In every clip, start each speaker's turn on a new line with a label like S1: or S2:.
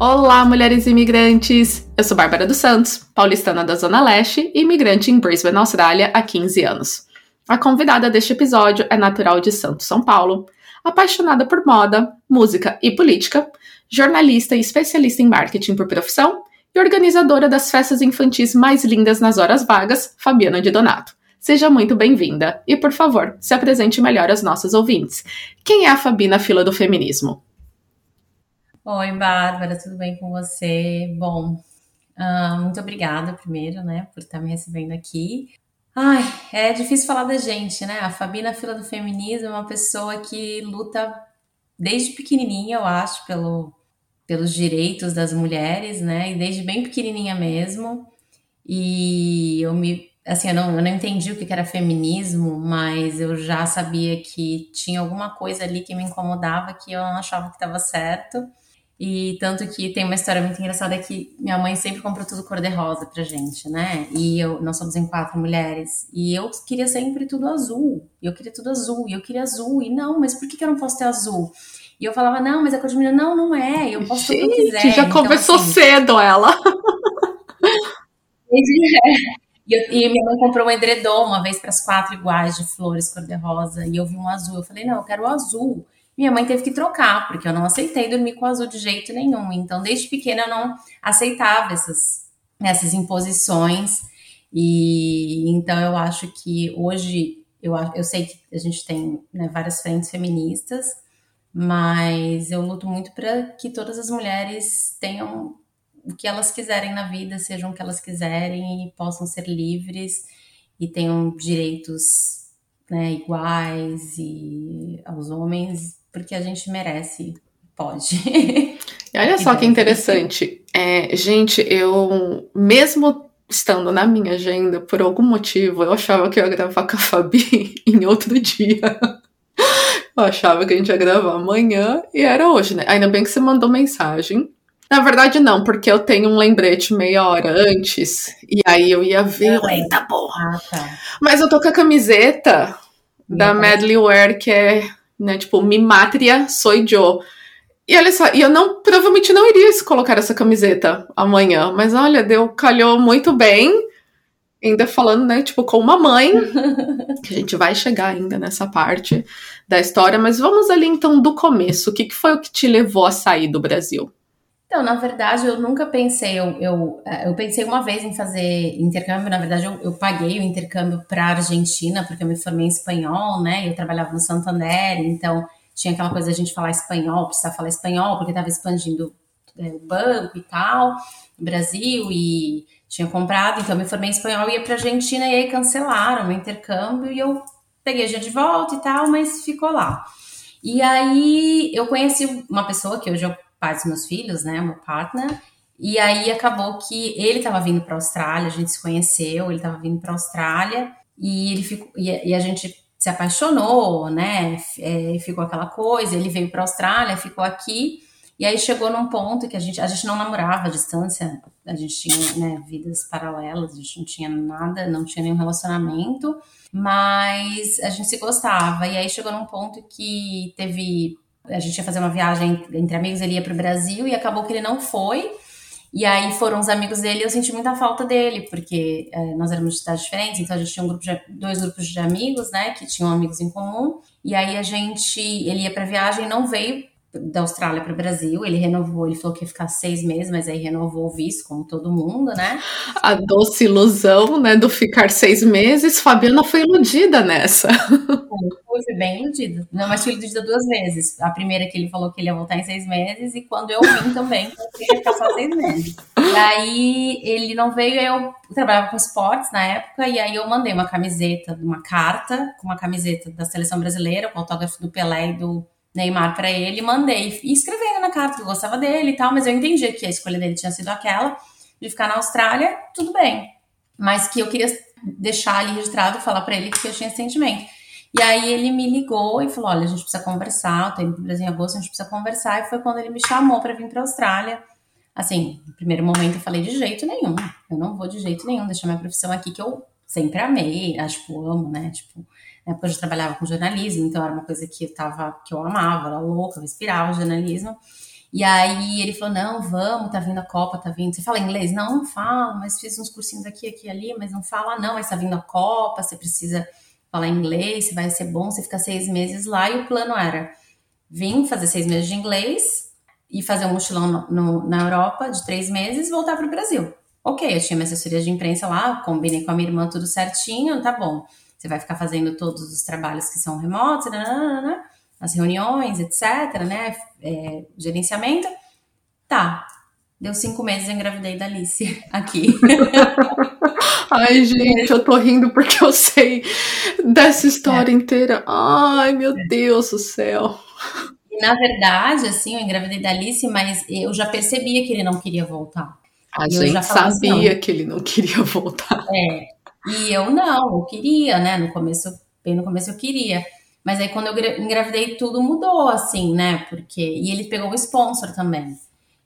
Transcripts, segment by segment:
S1: Olá, mulheres imigrantes! Eu sou Bárbara dos Santos, paulistana da Zona Leste e imigrante em Brisbane, Austrália, há 15 anos. A convidada deste episódio é natural de Santos, São Paulo, apaixonada por moda, música e política, jornalista e especialista em marketing por profissão e organizadora das festas infantis mais lindas nas horas vagas, Fabiana de Donato. Seja muito bem-vinda e, por favor, se apresente melhor aos nossos ouvintes. Quem é a Fabi na fila do feminismo?
S2: Oi, Bárbara, tudo bem com você? Bom, uh, muito obrigada primeiro, né, por estar me recebendo aqui. Ai, é difícil falar da gente, né? A Fabi na fila do feminismo é uma pessoa que luta desde pequenininha, eu acho, pelo, pelos direitos das mulheres, né? E desde bem pequenininha mesmo. E eu me assim, eu não, eu não entendi o que era feminismo, mas eu já sabia que tinha alguma coisa ali que me incomodava, que eu não achava que estava certo. E tanto que tem uma história muito engraçada que minha mãe sempre comprou tudo cor-de-rosa pra gente, né? E eu, nós somos em quatro mulheres. E eu queria sempre tudo azul. E eu queria tudo azul. E eu queria azul. E não, mas por que, que eu não posso ter azul? E eu falava, não, mas a cor de menina, não, não é. Eu posso ter o que eu quiser.
S1: já então, começou assim, cedo ela.
S2: E, eu, e, minha mãe comprou um edredom uma vez para as quatro iguais de flores cor-de-rosa. E eu vi um azul. Eu falei, não, eu quero o azul. Minha mãe teve que trocar, porque eu não aceitei dormir com azul de jeito nenhum. Então, desde pequena, eu não aceitava essas, essas imposições. E então, eu acho que hoje, eu, eu sei que a gente tem né, várias frentes feministas, mas eu luto muito para que todas as mulheres tenham o que elas quiserem na vida, sejam o que elas quiserem e possam ser livres e tenham direitos né, iguais e aos homens porque a gente merece, pode.
S1: E olha só que interessante. É, gente, eu, mesmo estando na minha agenda, por algum motivo, eu achava que eu ia gravar com a Fabi em outro dia. Eu achava que a gente ia gravar amanhã e era hoje, né? Ainda bem que você mandou mensagem. Na verdade, não, porque eu tenho um lembrete meia hora antes. E aí eu ia ver. Eita porra! Ah, tá. Mas eu tô com a camiseta da Medley Wear, que é né? Tipo, mi matria soy yo. E olha só, e eu não, provavelmente não iria colocar essa camiseta amanhã, mas olha, deu, calhou muito bem. Ainda falando, né, tipo, com uma mãe, que a gente vai chegar ainda nessa parte da história, mas vamos ali então do começo. O que, que foi o que te levou a sair do Brasil?
S2: Então, na verdade, eu nunca pensei, eu, eu, é, eu pensei uma vez em fazer intercâmbio, na verdade, eu, eu paguei o intercâmbio para a Argentina, porque eu me formei em espanhol, né? Eu trabalhava no Santander, então tinha aquela coisa da gente falar espanhol, precisar falar espanhol, porque estava expandindo é, o banco e tal, no Brasil, e tinha comprado, então eu me formei em espanhol, ia para a Argentina e aí cancelaram o intercâmbio e eu peguei a gente de volta e tal, mas ficou lá. E aí eu conheci uma pessoa que hoje eu pai dos meus filhos, né, meu partner. E aí acabou que ele estava vindo para a Austrália, a gente se conheceu, ele estava vindo para a Austrália e ele ficou e, e, a gente se apaixonou, né? É, ficou aquela coisa. Ele veio para a Austrália, ficou aqui e aí chegou num ponto que a gente a gente não namorava à distância, a gente tinha né, vidas paralelas, a gente não tinha nada, não tinha nenhum relacionamento, mas a gente se gostava. E aí chegou num ponto que teve a gente ia fazer uma viagem entre amigos, ele ia para o Brasil e acabou que ele não foi. E aí foram os amigos dele eu senti muita falta dele, porque é, nós éramos de cidades diferentes, então a gente tinha um grupo de, dois grupos de amigos, né, que tinham amigos em comum. E aí a gente, ele ia para viagem não veio da Austrália para o Brasil. Ele renovou, ele falou que ia ficar seis meses, mas aí renovou o visto, como todo mundo, né?
S1: A doce ilusão, né, do ficar seis meses. Fabiana foi iludida nessa.
S2: Foi, fui bem iludida. Não, mas fui iludida duas vezes. A primeira que ele falou que ele ia voltar em seis meses, e quando eu vim também, que ia ficar só seis meses. E aí ele não veio, eu trabalhava com esportes na época, e aí eu mandei uma camiseta, uma carta, com uma camiseta da seleção brasileira, com autógrafo do Pelé e do Neymar para ele, mandei e escrevendo na carta que eu gostava dele e tal, mas eu entendi que a escolha dele tinha sido aquela de ficar na Austrália, tudo bem. mas que eu queria deixar ali registrado, falar para ele que eu tinha esse sentimento. E aí ele me ligou e falou: Olha, a gente precisa conversar. Eu tô indo pro Brasil em agosto, a gente precisa conversar. E foi quando ele me chamou para vir para Austrália. Assim, no primeiro momento eu falei: De jeito nenhum, eu não vou de jeito nenhum deixar minha profissão aqui, que eu sempre amei, acho tipo, amo, né? Tipo, na época eu já trabalhava com jornalismo, então era uma coisa que eu tava, que eu amava, era louca, eu respirava jornalismo. E aí ele falou: não, vamos, tá vindo a Copa, tá vindo. Você fala inglês? Não, não falo, mas fiz uns cursinhos aqui, aqui ali, mas não fala, não, mas tá vindo a Copa, você precisa falar inglês, vai ser bom, você fica seis meses lá. E o plano era vir fazer seis meses de inglês e fazer um mochilão no, no, na Europa de três meses e voltar para o Brasil. Ok, eu tinha minha assessoria de imprensa lá, combinei com a minha irmã tudo certinho, tá bom. Você vai ficar fazendo todos os trabalhos que são remotos, nanana, as reuniões, etc, né? É, gerenciamento. Tá. Deu cinco meses eu engravidei da Alice aqui.
S1: Ai, gente, eu tô rindo porque eu sei dessa história é. inteira. Ai, meu Deus do céu.
S2: E, na verdade, assim, eu engravidei da Alice, mas eu já percebia que ele não queria voltar.
S1: A gente sabia assim, que ele não queria voltar.
S2: É, e eu não, eu queria, né? No começo, bem no começo eu queria. Mas aí quando eu engravidei, tudo mudou, assim, né? Porque. E ele pegou o sponsor também.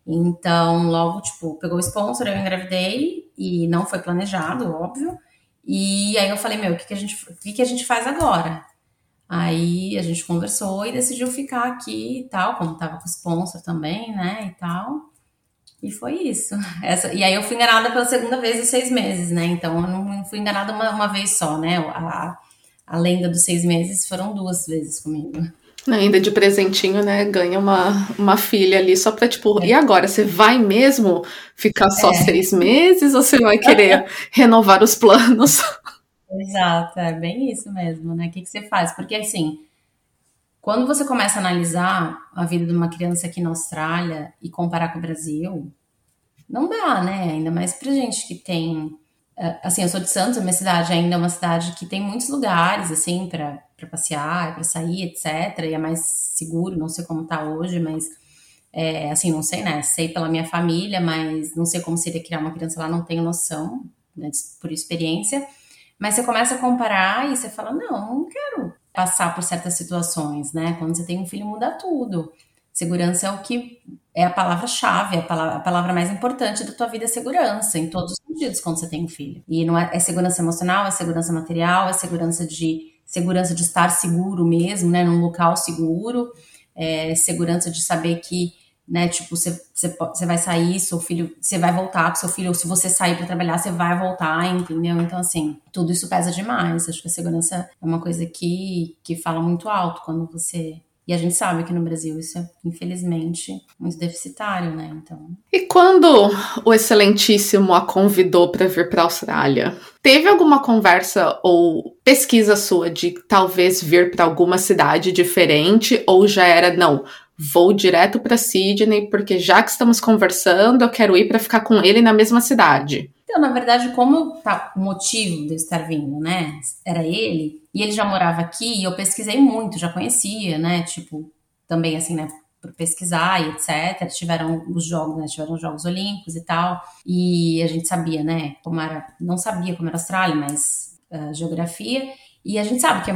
S2: Então, logo, tipo, pegou o sponsor, eu engravidei e não foi planejado, óbvio. E aí eu falei, meu, o que, que, a, gente, o que, que a gente faz agora? Aí a gente conversou e decidiu ficar aqui e tal, como tava com o sponsor também, né, e tal. E foi isso. Essa, e aí eu fui enganada pela segunda vez em seis meses, né? Então eu não fui enganada uma, uma vez só, né? A, a lenda dos seis meses foram duas vezes comigo.
S1: Ainda de presentinho, né? Ganha uma, uma filha ali só pra, tipo, é. e agora? Você vai mesmo ficar só é. seis meses ou você vai querer renovar os planos?
S2: Exato, é bem isso mesmo, né? O que, que você faz? Porque assim, quando você começa a analisar a vida de uma criança aqui na Austrália e comparar com o Brasil, não dá, né? Ainda mais pra gente que tem. Eh, assim, eu sou de Santos, a minha cidade ainda é uma cidade que tem muitos lugares, assim, para passear, para sair, etc. E é mais seguro, não sei como tá hoje, mas. É, assim, não sei, né? Sei pela minha família, mas não sei como seria criar uma criança lá, não tenho noção, né, por experiência. Mas você começa a comparar e você fala: não, não quero passar por certas situações, né? Quando você tem um filho, muda tudo. Segurança é o que é a palavra-chave, a palavra, a palavra mais importante da tua vida é segurança, em todos os sentidos, quando você tem um filho. E não é, é segurança emocional, é segurança material, é segurança de segurança de estar seguro mesmo, né? Num local seguro, é segurança de saber que né? Tipo, você, você, vai sair, seu filho, você vai voltar com seu filho, ou se você sair para trabalhar, você vai voltar, entendeu? Então, assim, tudo isso pesa demais. Acho que a segurança é uma coisa que, que fala muito alto quando você. E a gente sabe que no Brasil isso é, infelizmente, muito deficitário, né? Então.
S1: E quando o Excelentíssimo a convidou para vir para a Austrália, teve alguma conversa ou pesquisa sua de talvez vir para alguma cidade diferente, ou já era, não, vou direto para Sydney, porque já que estamos conversando, eu quero ir para ficar com ele na mesma cidade.
S2: Então, na verdade, como tá, o motivo de eu estar vindo, né? Era ele, e ele já morava aqui, e eu pesquisei muito, já conhecia, né? Tipo, também assim, né? Por pesquisar e etc. Tiveram os jogos, né? Tiveram os Jogos Olímpicos e tal. E a gente sabia, né? Como era. Não sabia como era a Austrália, mas uh, geografia. E a gente sabe que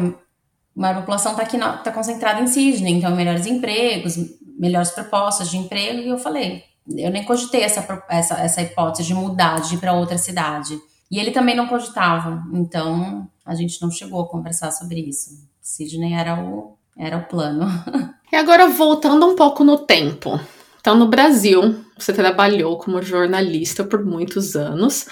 S2: maior população está tá concentrada em Sydney, então melhores empregos, melhores propostas de emprego, e eu falei, eu nem cogitei essa, essa, essa hipótese de mudar, de ir para outra cidade. E ele também não cogitava, então a gente não chegou a conversar sobre isso. Sydney era o, era o plano.
S1: E agora voltando um pouco no tempo. Então, no Brasil, você trabalhou como jornalista por muitos anos,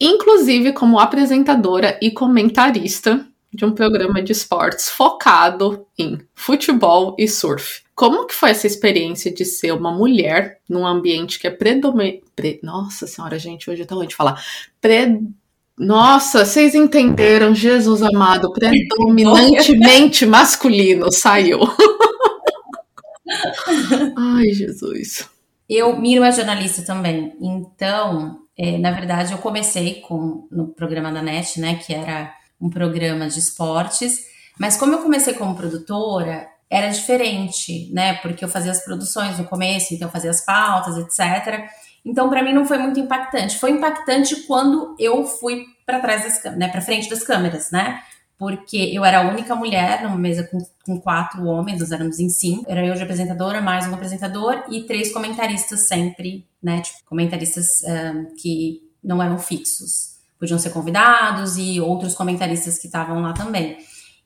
S1: inclusive como apresentadora e comentarista de um programa de esportes focado em futebol e surf. Como que foi essa experiência de ser uma mulher num ambiente que é predominante... Pre... Nossa senhora, gente, hoje tá ruim de falar. Pre... Nossa, vocês entenderam, Jesus amado, predominantemente masculino, saiu. Ai, Jesus.
S2: Eu, Miro é jornalista também, então, é, na verdade, eu comecei com no programa da NET, né, que era um programa de esportes, mas como eu comecei como produtora, era diferente, né? Porque eu fazia as produções no começo, então eu fazia as pautas, etc. Então, para mim não foi muito impactante. Foi impactante quando eu fui para trás das né, para frente das câmeras, né? Porque eu era a única mulher numa mesa com, com quatro homens, nós éramos em cinco. Era eu de apresentadora, mais um apresentador e três comentaristas sempre, né? Tipo, comentaristas um, que não eram fixos. Podiam ser convidados e outros comentaristas que estavam lá também.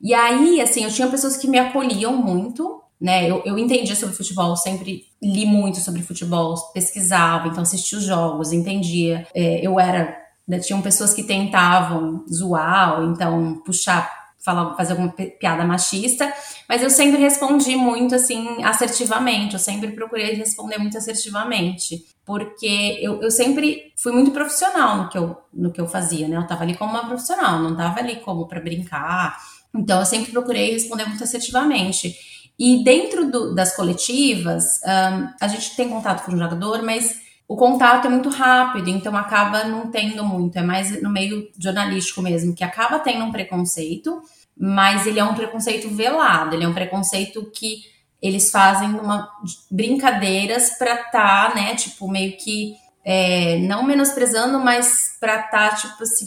S2: E aí, assim, eu tinha pessoas que me acolhiam muito, né? Eu, eu entendia sobre futebol, sempre li muito sobre futebol, pesquisava, então assistia os jogos, entendia. É, eu era. Né, tinham pessoas que tentavam zoar, ou então puxar falar, fazer alguma piada machista, mas eu sempre respondi muito assim, assertivamente, eu sempre procurei responder muito assertivamente, porque eu, eu sempre fui muito profissional no que eu, no que eu fazia, né? Eu tava ali como uma profissional, não tava ali como para brincar. Então eu sempre procurei responder muito assertivamente. E dentro do, das coletivas, um, a gente tem contato com o jogador, mas o contato é muito rápido, então acaba não tendo muito. É mais no meio jornalístico mesmo, que acaba tendo um preconceito, mas ele é um preconceito velado, ele é um preconceito que eles fazem uma brincadeiras para tá, né, tipo, meio que é, não menosprezando, mas para tá, tipo, assim,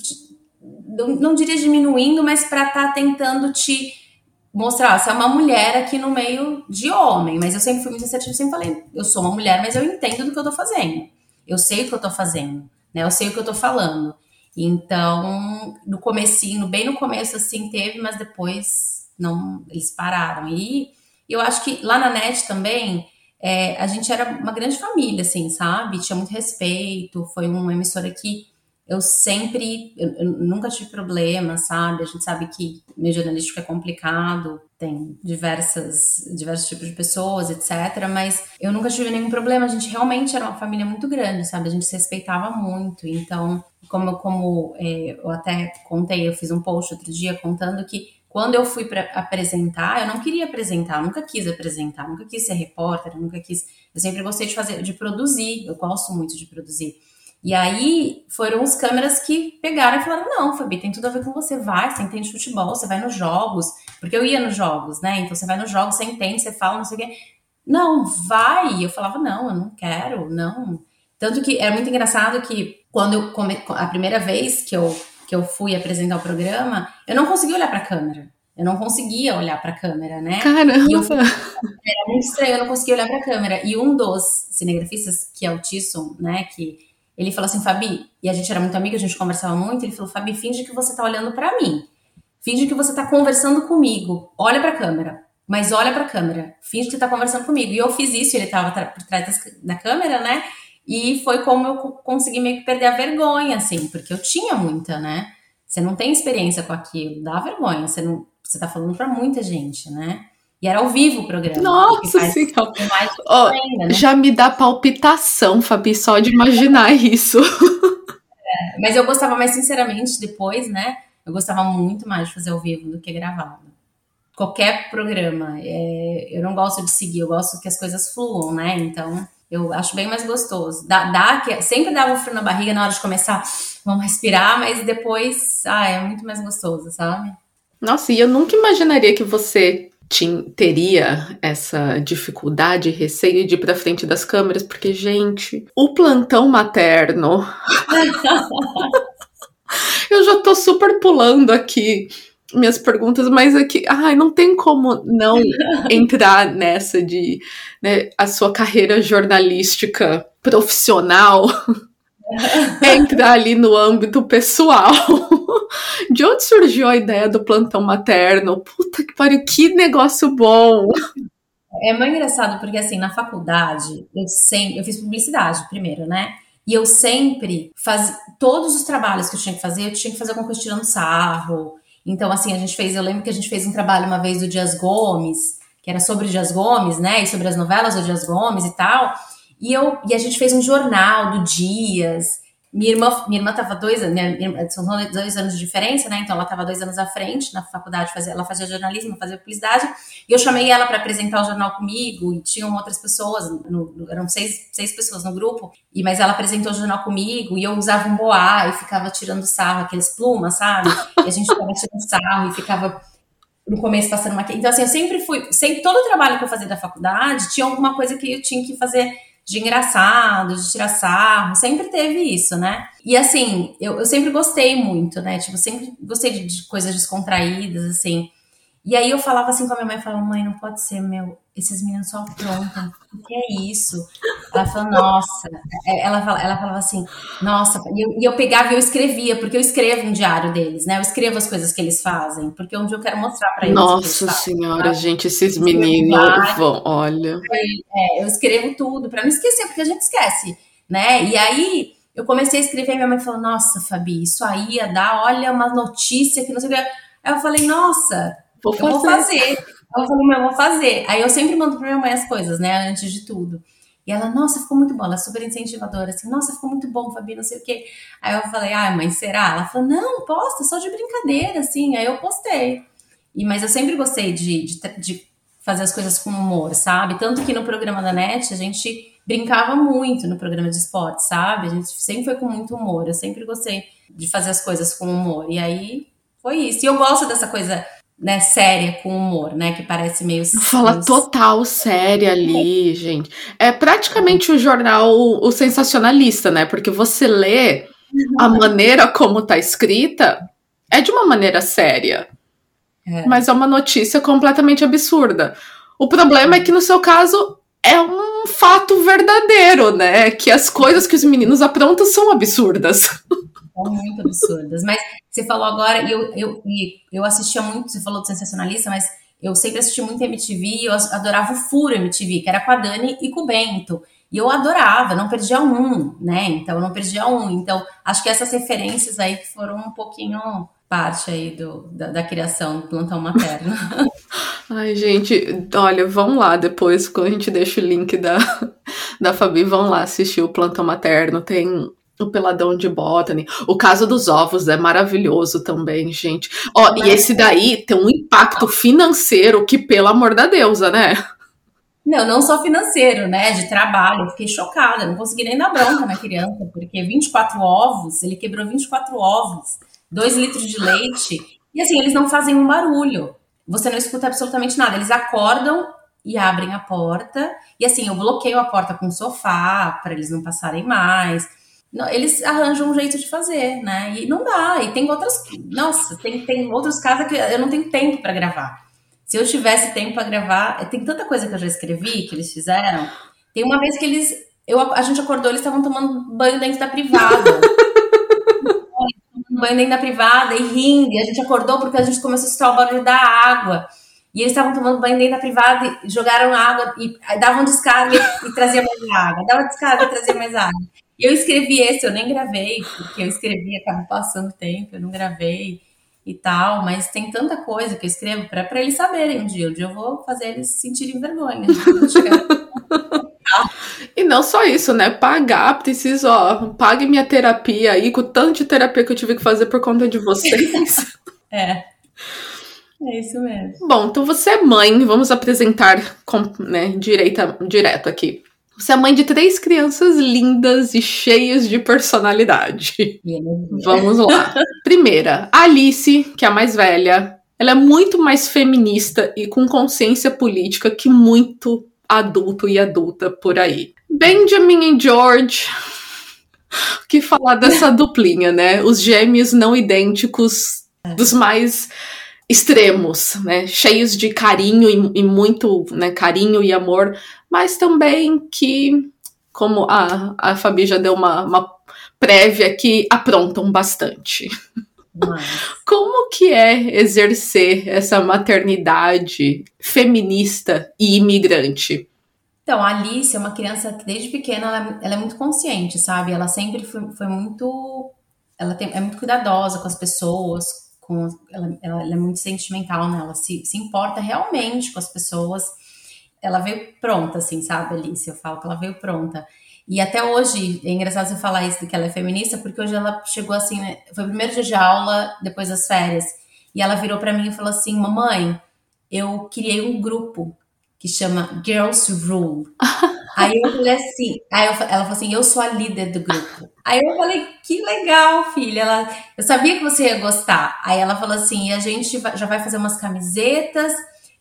S2: não, não diria diminuindo, mas para tá tentando te mostrar, você é uma mulher aqui no meio de homem, mas eu sempre fui muito assertiva, sempre falei, eu sou uma mulher, mas eu entendo do que eu tô fazendo. Eu sei o que eu tô fazendo, né? Eu sei o que eu tô falando. Então, no comecinho, bem no começo assim teve, mas depois não, eles pararam. E eu acho que lá na NET também, é, a gente era uma grande família, assim, sabe? Tinha muito respeito, foi uma emissora que eu sempre, eu, eu, nunca tive problema, sabe? A gente sabe que meio jornalístico é complicado, tem diversas, diversos tipos de pessoas, etc. Mas eu nunca tive nenhum problema. A gente realmente era uma família muito grande, sabe? A gente se respeitava muito. Então, como, como é, eu até contei, eu fiz um post outro dia contando que quando eu fui para apresentar, eu não queria apresentar, nunca quis apresentar, nunca quis ser repórter, nunca quis. Eu sempre gostei de fazer, de produzir. Eu gosto muito de produzir. E aí foram os câmeras que pegaram e falaram: não, Fabi, tem tudo a ver com você. Vai, você entende futebol, você vai nos jogos. Porque eu ia nos jogos, né? Então você vai nos jogos, você entende, você fala, não sei o quê. Não, vai. Eu falava: não, eu não quero, não. Tanto que era muito engraçado que quando eu come... a primeira vez que eu, que eu fui apresentar o programa, eu não conseguia olhar para a câmera. Eu não conseguia olhar para a câmera, né?
S1: Caramba! Eu,
S2: era muito estranho, eu não conseguia olhar para a câmera. E um dos cinegrafistas, que é o Tisson, né, que ele falou assim, Fabi, e a gente era muito amiga, a gente conversava muito, ele falou, Fabi, finge que você tá olhando para mim. Finge que você tá conversando comigo. Olha pra câmera. Mas olha pra câmera. Finge que tá conversando comigo. E eu fiz isso, ele tava por trás da câmera, né? E foi como eu consegui meio que perder a vergonha, assim, porque eu tinha muita, né? Você não tem experiência com aquilo, dá vergonha. Você, não, você tá falando para muita gente, né? E era ao vivo o programa.
S1: Nossa senhora! Oh, né? Já me dá palpitação, Fabi, só de imaginar isso.
S2: É, mas eu gostava mais, sinceramente, depois, né? Eu gostava muito mais de fazer ao vivo do que gravado. Qualquer programa. É, eu não gosto de seguir, eu gosto que as coisas fluam, né? Então, eu acho bem mais gostoso. Dá, dá que, sempre dava um frio na barriga na hora de começar, vamos respirar, mas depois, ah, é muito mais gostoso, sabe?
S1: Nossa, e eu nunca imaginaria que você teria essa dificuldade, receio de ir para frente das câmeras, porque, gente, o plantão materno. eu já tô super pulando aqui minhas perguntas, mas aqui, é ai, não tem como não entrar nessa de né, a sua carreira jornalística profissional entrar ali no âmbito pessoal. De onde surgiu a ideia do plantão materno? Puta que pariu, que negócio bom!
S2: É muito engraçado porque assim, na faculdade, eu sempre, eu fiz publicidade primeiro, né? E eu sempre fazia todos os trabalhos que eu tinha que fazer, eu tinha que fazer alguma coisa tirando sarro. Então, assim, a gente fez, eu lembro que a gente fez um trabalho uma vez do Dias Gomes, que era sobre o Dias Gomes, né? E sobre as novelas do Dias Gomes e tal. E, eu, e a gente fez um jornal do Dias. Minha irmã, minha irmã tava dois anos, são dois anos de diferença, né? Então ela estava dois anos à frente na faculdade, fazia, ela fazia jornalismo, fazia publicidade, e eu chamei ela para apresentar o jornal comigo, e tinham outras pessoas, no, eram seis, seis pessoas no grupo, e mas ela apresentou o jornal comigo, e eu usava um boá e ficava tirando sarro, aqueles plumas, sabe? E a gente ficava tirando sarro e ficava no começo passando uma. Então, assim, eu sempre fui, sempre, todo o trabalho que eu fazia da faculdade tinha alguma coisa que eu tinha que fazer de engraçado, de tirar sarro, sempre teve isso, né? E assim, eu, eu sempre gostei muito, né? Tipo, sempre gostei de, de coisas descontraídas, assim. E aí eu falava assim com a minha mãe, falava, mãe, não pode ser, meu, esses meninos só aprontam, o que é isso? Ela falou, nossa, é, ela, ela falava assim, nossa, e eu, e eu pegava e eu escrevia, porque eu escrevo um diário deles, né? Eu escrevo as coisas que eles fazem, porque um dia eu quero mostrar para eles.
S1: Nossa
S2: eles
S1: senhora, fazem, gente, esses meninos vão, olha.
S2: É, eu escrevo tudo para não esquecer, porque a gente esquece, né? E aí eu comecei a escrever, e minha mãe falou, nossa, Fabi, isso aí ia dar, olha, uma notícia que não sei o que. Aí eu falei, nossa, Vou fazer. Eu vou fazer. Eu falei, mas eu vou fazer. Aí eu sempre mando pra minha mãe as coisas, né? Antes de tudo. E ela, nossa, ficou muito bom. Ela é super incentivadora, assim, nossa, ficou muito bom, Fabi, não sei o quê. Aí eu falei, ah, mãe, será? Ela falou, não, posta, só de brincadeira, assim. Aí eu postei. E, mas eu sempre gostei de, de, de fazer as coisas com humor, sabe? Tanto que no programa da NET a gente brincava muito no programa de esporte, sabe? A gente sempre foi com muito humor. Eu sempre gostei de fazer as coisas com humor. E aí foi isso. E eu gosto dessa coisa né, séria com humor, né? Que parece meio.
S1: Fala meio... total séria ali, gente. É praticamente o jornal o sensacionalista, né? Porque você lê a uhum. maneira como tá escrita é de uma maneira séria. É. Mas é uma notícia completamente absurda. O problema é que no seu caso é um fato verdadeiro, né? Que as coisas que os meninos aprontam são absurdas.
S2: São muito absurdas. Mas você falou agora, e eu, eu, eu assistia muito, você falou do sensacionalista, mas eu sempre assisti muito MTV e eu adorava o Furo MTV, que era com a Dani e com o Bento. E eu adorava, não perdia um, né? Então, não perdia um. Então, acho que essas referências aí que foram um pouquinho parte aí do, da, da criação do plantão materno.
S1: Ai, gente, olha, vão lá depois, quando a gente deixa o link da, da Fabi, vão lá assistir o plantão materno. Tem o Peladão de Botany. O caso dos ovos é maravilhoso também, gente. Ó, Mas... e esse daí tem um impacto financeiro que, pelo amor da deusa, né?
S2: Não, não só financeiro, né? De trabalho. Eu fiquei chocada, não consegui nem dar bronca na criança, porque 24 ovos, ele quebrou 24 ovos, 2 litros de leite. E assim, eles não fazem um barulho. Você não escuta absolutamente nada. Eles acordam e abrem a porta. E assim, eu bloqueio a porta com o sofá para eles não passarem mais eles arranjam um jeito de fazer, né? E não dá. E tem outras. Nossa, tem, tem outros casos que eu não tenho tempo para gravar. Se eu tivesse tempo para gravar, tem tanta coisa que eu já escrevi que eles fizeram. Tem uma vez que eles. Eu, a gente acordou, eles estavam tomando banho dentro da privada. banho dentro da privada e rindo. E a gente acordou porque a gente começou a escutar o barulho da água. E eles estavam tomando banho dentro da privada e jogaram água e davam descarga e, e trazia mais água. Dava descarga e trazia mais água. E eu escrevi esse, eu nem gravei, porque eu escrevi, acabou passando tempo, eu não gravei e tal, mas tem tanta coisa que eu escrevo para eles saberem um dia. Um dia eu vou fazer eles sentirem vergonha.
S1: e não só isso, né? Pagar, preciso, ó, pague minha terapia aí, com tanto de terapia que eu tive que fazer por conta de vocês.
S2: é. É isso mesmo.
S1: Bom, então você é mãe, vamos apresentar com, né, direita, direto aqui. Você é mãe de três crianças lindas e cheias de personalidade. Vamos lá. Primeira, Alice, que é a mais velha. Ela é muito mais feminista e com consciência política que muito adulto e adulta por aí. Benjamin e George. O que falar dessa duplinha, né? Os gêmeos não idênticos dos mais extremos, né? Cheios de carinho e, e muito né, carinho e amor mas também que, como a, a Fabi já deu uma, uma prévia aqui, aprontam bastante. Como que é exercer essa maternidade feminista e imigrante?
S2: Então, a Alice é uma criança que desde pequena ela, ela é muito consciente, sabe? Ela sempre foi, foi muito. Ela tem, é muito cuidadosa com as pessoas, com, ela, ela, é muito sentimental, né? Ela se, se importa realmente com as pessoas ela veio pronta, assim, sabe, Alice? Eu falo que ela veio pronta. E até hoje, é engraçado você falar isso que ela é feminista, porque hoje ela chegou assim, né? foi o primeiro dia de aula depois das férias. E ela virou para mim e falou assim: Mamãe, eu criei um grupo que chama Girls Rule. aí eu falei assim, aí eu, ela falou assim: Eu sou a líder do grupo. Aí eu falei: Que legal, filha. Ela, eu sabia que você ia gostar. Aí ela falou assim: a gente já vai fazer umas camisetas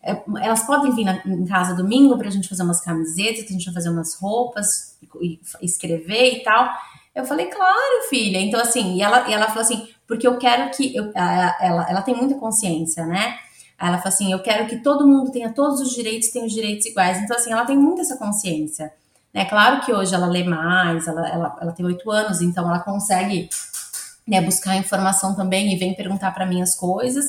S2: é, elas podem vir na, em casa domingo para a gente fazer umas camisetas, que a gente vai fazer umas roupas, e, e escrever e tal. Eu falei, claro, filha. Então, assim, e ela, e ela falou assim, porque eu quero que. Eu, ela, ela tem muita consciência, né? Ela falou assim: eu quero que todo mundo tenha todos os direitos, tenha os direitos iguais. Então, assim, ela tem muito essa consciência. É claro que hoje ela lê mais, ela, ela, ela tem oito anos, então ela consegue né, buscar informação também e vem perguntar para mim as coisas.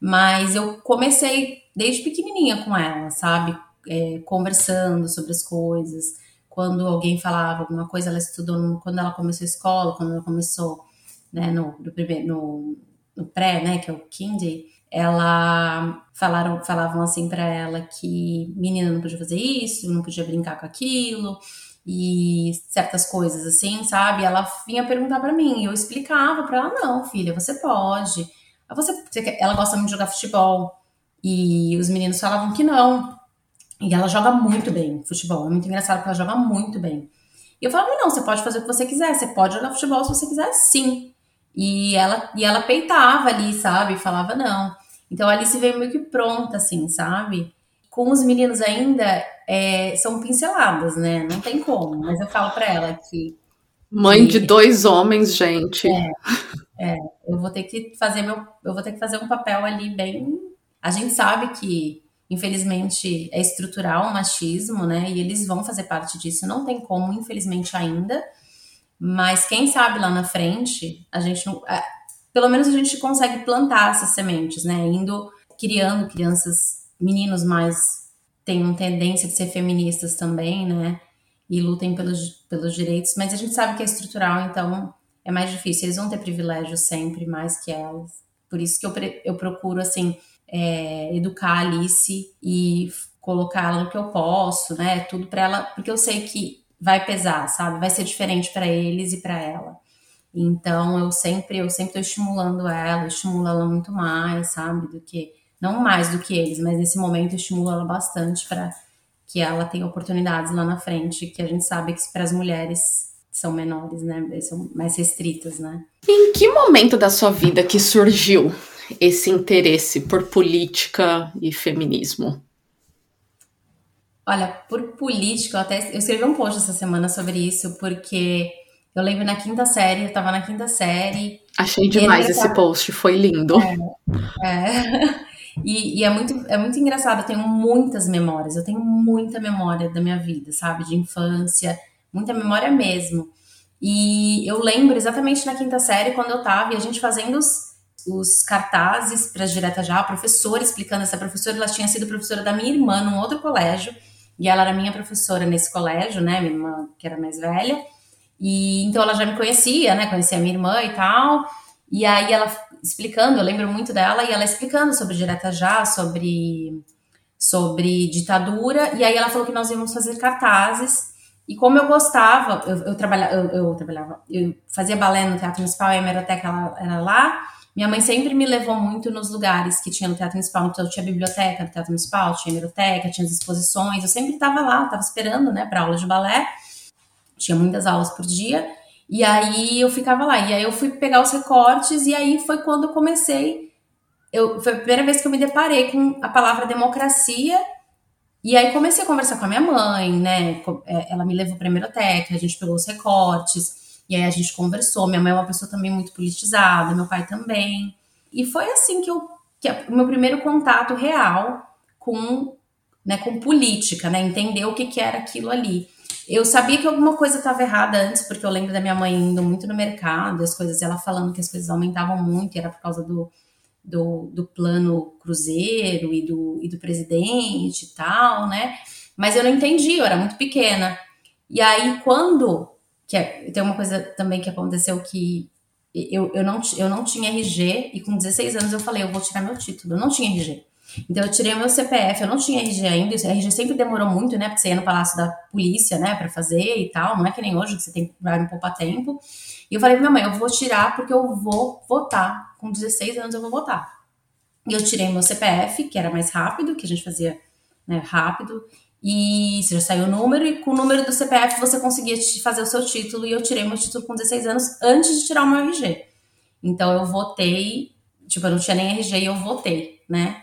S2: Mas eu comecei desde pequenininha com ela, sabe? É, conversando sobre as coisas. Quando alguém falava alguma coisa, ela estudou no, quando ela começou a escola, quando ela começou né, no, no, no, no pré, né, que é o Kindy ela falaram, falavam assim para ela que menina não podia fazer isso, não podia brincar com aquilo e certas coisas assim, sabe? Ela vinha perguntar para mim e eu explicava para ela não, filha, você pode. Você, ela gosta muito de jogar futebol e os meninos falavam que não. E ela joga muito bem futebol. É muito engraçado porque ela joga muito bem. E eu falava, não, você pode fazer o que você quiser, você pode jogar futebol se você quiser, sim. E ela, e ela peitava ali, sabe? Falava não. Então a Alice veio meio que pronta, assim, sabe? Com os meninos ainda é, são pinceladas, né? Não tem como. Mas eu falo para ela que.
S1: Mãe que, de dois homens, gente.
S2: É, é, eu vou ter que fazer meu. Eu vou ter que fazer um papel ali bem. A gente sabe que, infelizmente, é estrutural o machismo, né? E eles vão fazer parte disso. Não tem como, infelizmente, ainda. Mas quem sabe lá na frente, a gente não. Pelo menos a gente consegue plantar essas sementes, né? Indo criando crianças, meninos mais tenham tendência de ser feministas também, né? E lutem pelos, pelos direitos, mas a gente sabe que é estrutural, então é mais difícil. Eles vão ter privilégios sempre mais que elas. Por isso que eu, eu procuro, assim, é, educar a Alice e colocá-la no que eu posso, né? Tudo para ela, porque eu sei que vai pesar, sabe? Vai ser diferente para eles e para ela. Então eu sempre eu sempre estou estimulando ela, estimulo ela muito mais, sabe, do que não mais do que eles, mas nesse momento eu estimulo ela bastante para que ela tenha oportunidades lá na frente, que a gente sabe que para as mulheres são menores, né, são mais restritas, né?
S1: Em que momento da sua vida que surgiu esse interesse por política e feminismo?
S2: Olha, por política, eu até eu escrevi um post essa semana sobre isso, porque eu lembro na quinta série, eu tava na quinta série.
S1: Achei demais esse post, foi lindo.
S2: É. é. E, e, é, muito, é muito engraçado, eu tenho muitas memórias, eu tenho muita memória da minha vida, sabe? De infância, muita memória mesmo. E eu lembro exatamente na quinta série, quando eu tava, e a gente fazendo os, os cartazes para as diretas já, a professora explicando, essa professora, ela tinha sido professora da minha irmã num outro colégio, e ela era minha professora nesse colégio, né? Minha irmã, que era mais velha. E então ela já me conhecia, né? Conhecia minha irmã e tal. E aí ela explicando, eu lembro muito dela, e ela explicando sobre Direta Já, sobre, sobre ditadura. E aí ela falou que nós íamos fazer cartazes. E como eu gostava, eu, eu, trabalha, eu, eu trabalhava, eu fazia balé no Teatro Municipal, a hemeroteca era lá. Minha mãe sempre me levou muito nos lugares que tinha no Teatro Municipal. Então, tinha biblioteca no Teatro Municipal, tinha hemeroteca, tinha as exposições. Eu sempre estava lá, estava esperando, né, para aula de balé. Tinha muitas aulas por dia. E aí eu ficava lá. E aí eu fui pegar os recortes, e aí foi quando eu comecei. Eu, foi a primeira vez que eu me deparei com a palavra democracia. E aí comecei a conversar com a minha mãe, né? É, ela me levou para a hemeroteca, a gente pegou os recortes, e aí a gente conversou. Minha mãe é uma pessoa também muito politizada, meu pai também. E foi assim que eu que o meu primeiro contato real com, né, com política, né? Entender o que, que era aquilo ali. Eu sabia que alguma coisa estava errada antes, porque eu lembro da minha mãe indo muito no mercado, as coisas, ela falando que as coisas aumentavam muito, e era por causa do, do, do plano cruzeiro e do, e do presidente e tal, né? Mas eu não entendi, eu era muito pequena. E aí, quando. Que é, tem uma coisa também que aconteceu que eu, eu, não, eu não tinha RG, e com 16 anos eu falei, eu vou tirar meu título. Eu não tinha RG. Então eu tirei meu CPF, eu não tinha RG ainda, o RG sempre demorou muito, né? Porque você ia no Palácio da Polícia, né, para fazer e tal, não é que nem hoje que você tem que vai um poupar tempo. E eu falei pra minha mãe, eu vou tirar porque eu vou votar. Com 16 anos eu vou votar. E eu tirei meu CPF, que era mais rápido, que a gente fazia né, rápido, e você já saiu o número, e com o número do CPF você conseguia fazer o seu título, e eu tirei meu título com 16 anos antes de tirar o meu RG. Então eu votei, tipo, eu não tinha nem RG e eu votei, né?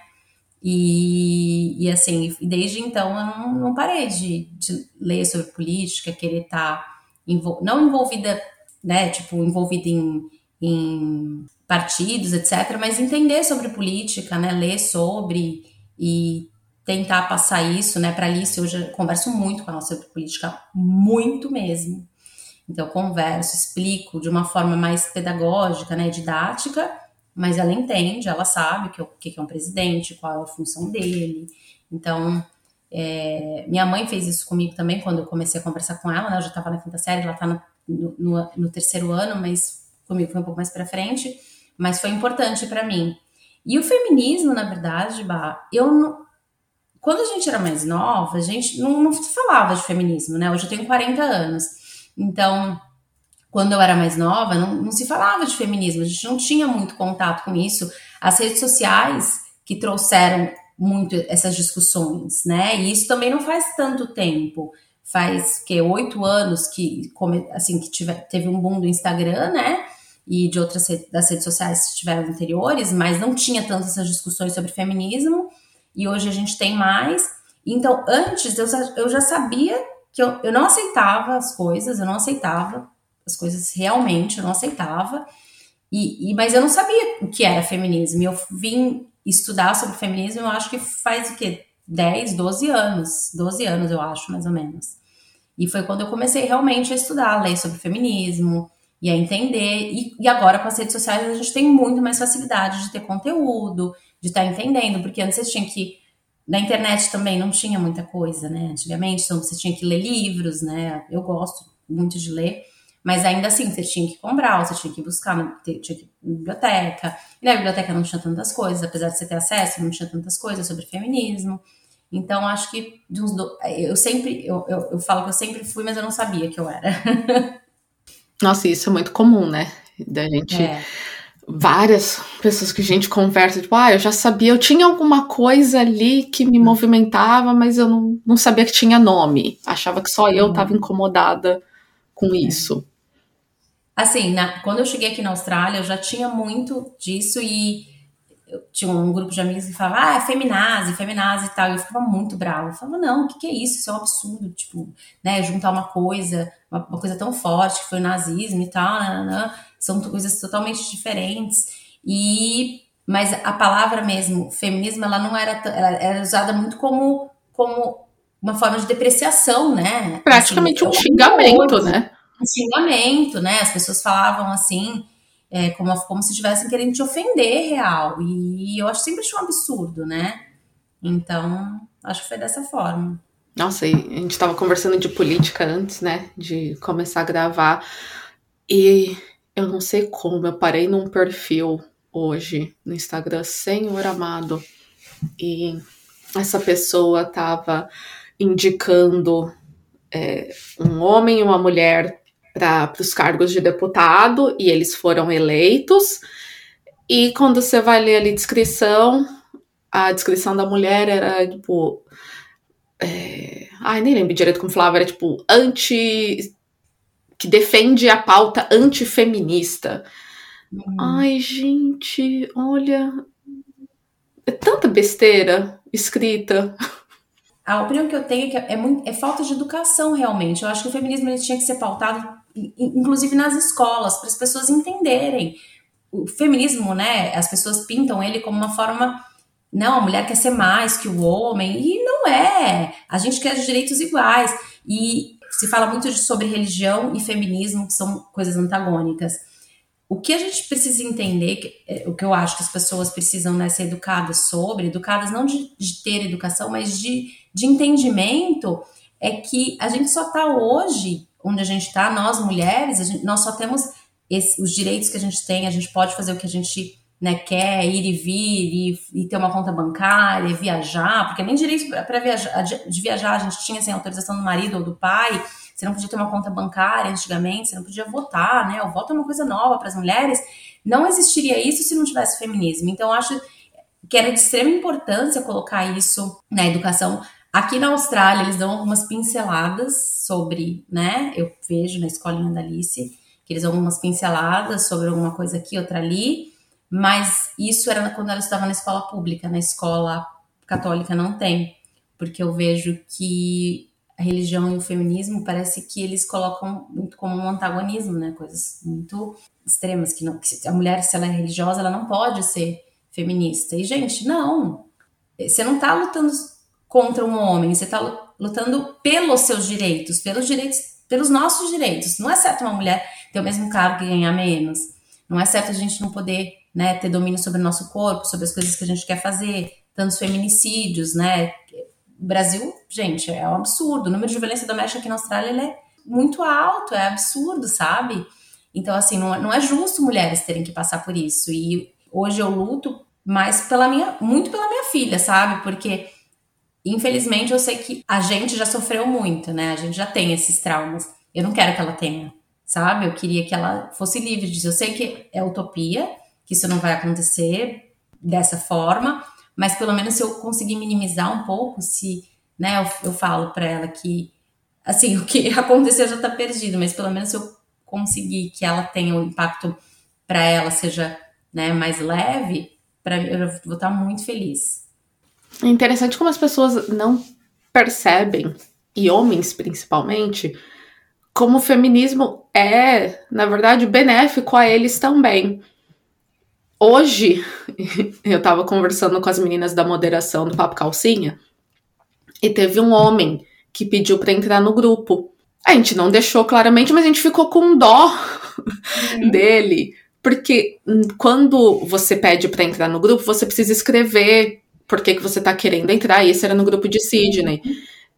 S2: E, e assim, desde então eu não, não parei de, de, ler sobre política, querer estar tá envol não envolvida, né, tipo, envolvida em, em partidos, etc., mas entender sobre política, né, ler sobre e tentar passar isso, né, para Alice. Eu já converso muito com ela sobre política, muito mesmo. Então, eu converso, explico de uma forma mais pedagógica, né, didática, mas ela entende, ela sabe que, o que é um presidente, qual é a função dele. Então, é, minha mãe fez isso comigo também quando eu comecei a conversar com ela, né? Eu já estava na quinta série, ela está no, no, no, terceiro ano, mas comigo foi um pouco mais para frente. Mas foi importante para mim. E o feminismo, na verdade, bah, eu não, quando a gente era mais nova, a gente não, não falava de feminismo, né? Hoje eu tenho 40 anos. Então, quando eu era mais nova, não, não, se falava de feminismo, a gente não tinha muito contato com isso. As redes sociais que trouxeram muito essas discussões, né? E isso também não faz tanto tempo. Faz que oito anos que assim que teve um boom do Instagram, né? E de outras das redes sociais que tiveram anteriores, mas não tinha tantas essas discussões sobre feminismo. E hoje a gente tem mais. Então, antes eu, eu já sabia que eu, eu não aceitava as coisas, eu não aceitava as coisas realmente, eu não aceitava. E, e, mas eu não sabia o que era feminismo. Eu vim estudar sobre feminismo, eu acho que faz o quê? 10, 12 anos. 12 anos, eu acho, mais ou menos. E foi quando eu comecei realmente a estudar, a ler sobre feminismo e a entender. E, e agora, com as redes sociais, a gente tem muito mais facilidade de ter conteúdo, de estar tá entendendo, porque antes você tinha que. Na internet também não tinha muita coisa, né? Antigamente, então você tinha que ler livros, né? Eu gosto muito de ler. Mas ainda assim, você tinha que comprar, você tinha que buscar, tinha que ir na biblioteca. E na biblioteca não tinha tantas coisas, apesar de você ter acesso, não tinha tantas coisas sobre feminismo. Então, acho que do, eu sempre, eu, eu, eu, falo que eu sempre fui, mas eu não sabia que eu era.
S1: Nossa, isso é muito comum, né? Da gente. É. Várias pessoas que a gente conversa, tipo, ah, eu já sabia, eu tinha alguma coisa ali que me hum. movimentava, mas eu não, não sabia que tinha nome. Achava que só eu estava hum. incomodada com é. isso.
S2: Assim, na, quando eu cheguei aqui na Austrália, eu já tinha muito disso e eu tinha um grupo de amigos que falava, ah, é feminazi, feminazi e tal. E eu ficava muito brava. Eu falava, não, o que, que, é isso? Isso é um absurdo. Tipo, né, juntar uma coisa, uma, uma coisa tão forte que foi o nazismo e tal, né, são coisas totalmente diferentes. E, mas a palavra mesmo, feminismo, ela não era, ela era usada muito como, como uma forma de depreciação, né?
S1: Praticamente assim, um xingamento, né?
S2: um xingamento, né? As pessoas falavam assim, é, como, como se estivessem querendo te ofender real. E eu acho sempre um absurdo, né? Então, acho que foi dessa forma.
S1: Nossa, e a gente estava conversando de política antes, né? De começar a gravar. E eu não sei como, eu parei num perfil hoje no Instagram, Senhor Amado. E essa pessoa tava indicando é, um homem e uma mulher para os cargos de deputado e eles foram eleitos. E quando você vai ler ali descrição, a descrição da mulher era tipo. É, ai, nem lembro direito como falava, era tipo anti. Que defende a pauta antifeminista. Hum. Ai, gente, olha. É tanta besteira escrita.
S2: A opinião que eu tenho é que é, muito, é falta de educação, realmente. Eu acho que o feminismo ele tinha que ser pautado inclusive nas escolas, para as pessoas entenderem. O feminismo, né, as pessoas pintam ele como uma forma não, a mulher quer ser mais que o homem, e não é. A gente quer direitos iguais. E se fala muito sobre religião e feminismo, que são coisas antagônicas. O que a gente precisa entender, que, é, o que eu acho que as pessoas precisam né, ser educadas sobre, educadas não de, de ter educação, mas de, de entendimento, é que a gente só está hoje onde a gente está, nós mulheres, gente, nós só temos esse, os direitos que a gente tem, a gente pode fazer o que a gente né, quer, ir e vir, e, e ter uma conta bancária, viajar, porque nem direito para viajar, de viajar a gente tinha sem autorização do marido ou do pai, você não podia ter uma conta bancária antigamente, você não podia votar, né? O voto é uma coisa nova para as mulheres. Não existiria isso se não tivesse feminismo. Então, acho que era de extrema importância colocar isso na educação. Aqui na Austrália, eles dão algumas pinceladas sobre, né? Eu vejo na escolinha da Alice que eles dão algumas pinceladas sobre alguma coisa aqui, outra ali, mas isso era quando ela estava na escola pública, na escola católica não tem, porque eu vejo que a religião e o feminismo parece que eles colocam muito como um antagonismo, né? Coisas muito extremas que, não, que a mulher se ela é religiosa ela não pode ser feminista. E gente, não. Você não tá lutando contra um homem, você tá lutando pelos seus direitos, pelos direitos, pelos nossos direitos. Não é certo uma mulher ter o mesmo cargo e ganhar menos. Não é certo a gente não poder, né, ter domínio sobre o nosso corpo, sobre as coisas que a gente quer fazer, tantos feminicídios, né? O Brasil, gente, é um absurdo. O número de violência doméstica aqui na Austrália é muito alto, é absurdo, sabe? Então, assim, não, é, não é justo mulheres terem que passar por isso. E hoje eu luto mais pela minha, muito pela minha filha, sabe? Porque infelizmente eu sei que a gente já sofreu muito, né? A gente já tem esses traumas. Eu não quero que ela tenha, sabe? Eu queria que ela fosse livre disso. Eu sei que é utopia, que isso não vai acontecer dessa forma, mas pelo menos se eu conseguir minimizar um pouco, se, né, eu, eu falo para ela que, assim, o que aconteceu já tá perdido, mas pelo menos se eu conseguir que ela tenha o um impacto para ela seja, né, mais leve, para eu vou estar muito feliz.
S1: É interessante como as pessoas não percebem, e homens principalmente, como o feminismo é, na verdade, benéfico a eles também. Hoje, eu estava conversando com as meninas da moderação do Papo Calcinha e teve um homem que pediu para entrar no grupo. A gente não deixou claramente, mas a gente ficou com dó uhum. dele, porque quando você pede para entrar no grupo, você precisa escrever por que, que você está querendo entrar. E esse era no grupo de Sidney.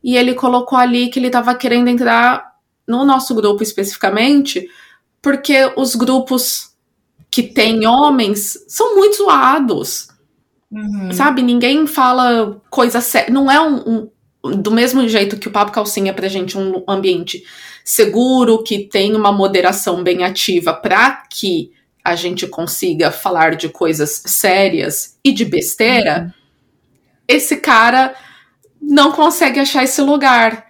S1: E ele colocou ali que ele estava querendo entrar no nosso grupo especificamente, porque os grupos que tem homens são muito zoados. Uhum. Sabe? Ninguém fala coisa séria. Não é um, um, Do mesmo jeito que o Papo Calcinha é pra gente um ambiente seguro, que tem uma moderação bem ativa para que a gente consiga falar de coisas sérias e de besteira. Uhum. Esse cara não consegue achar esse lugar.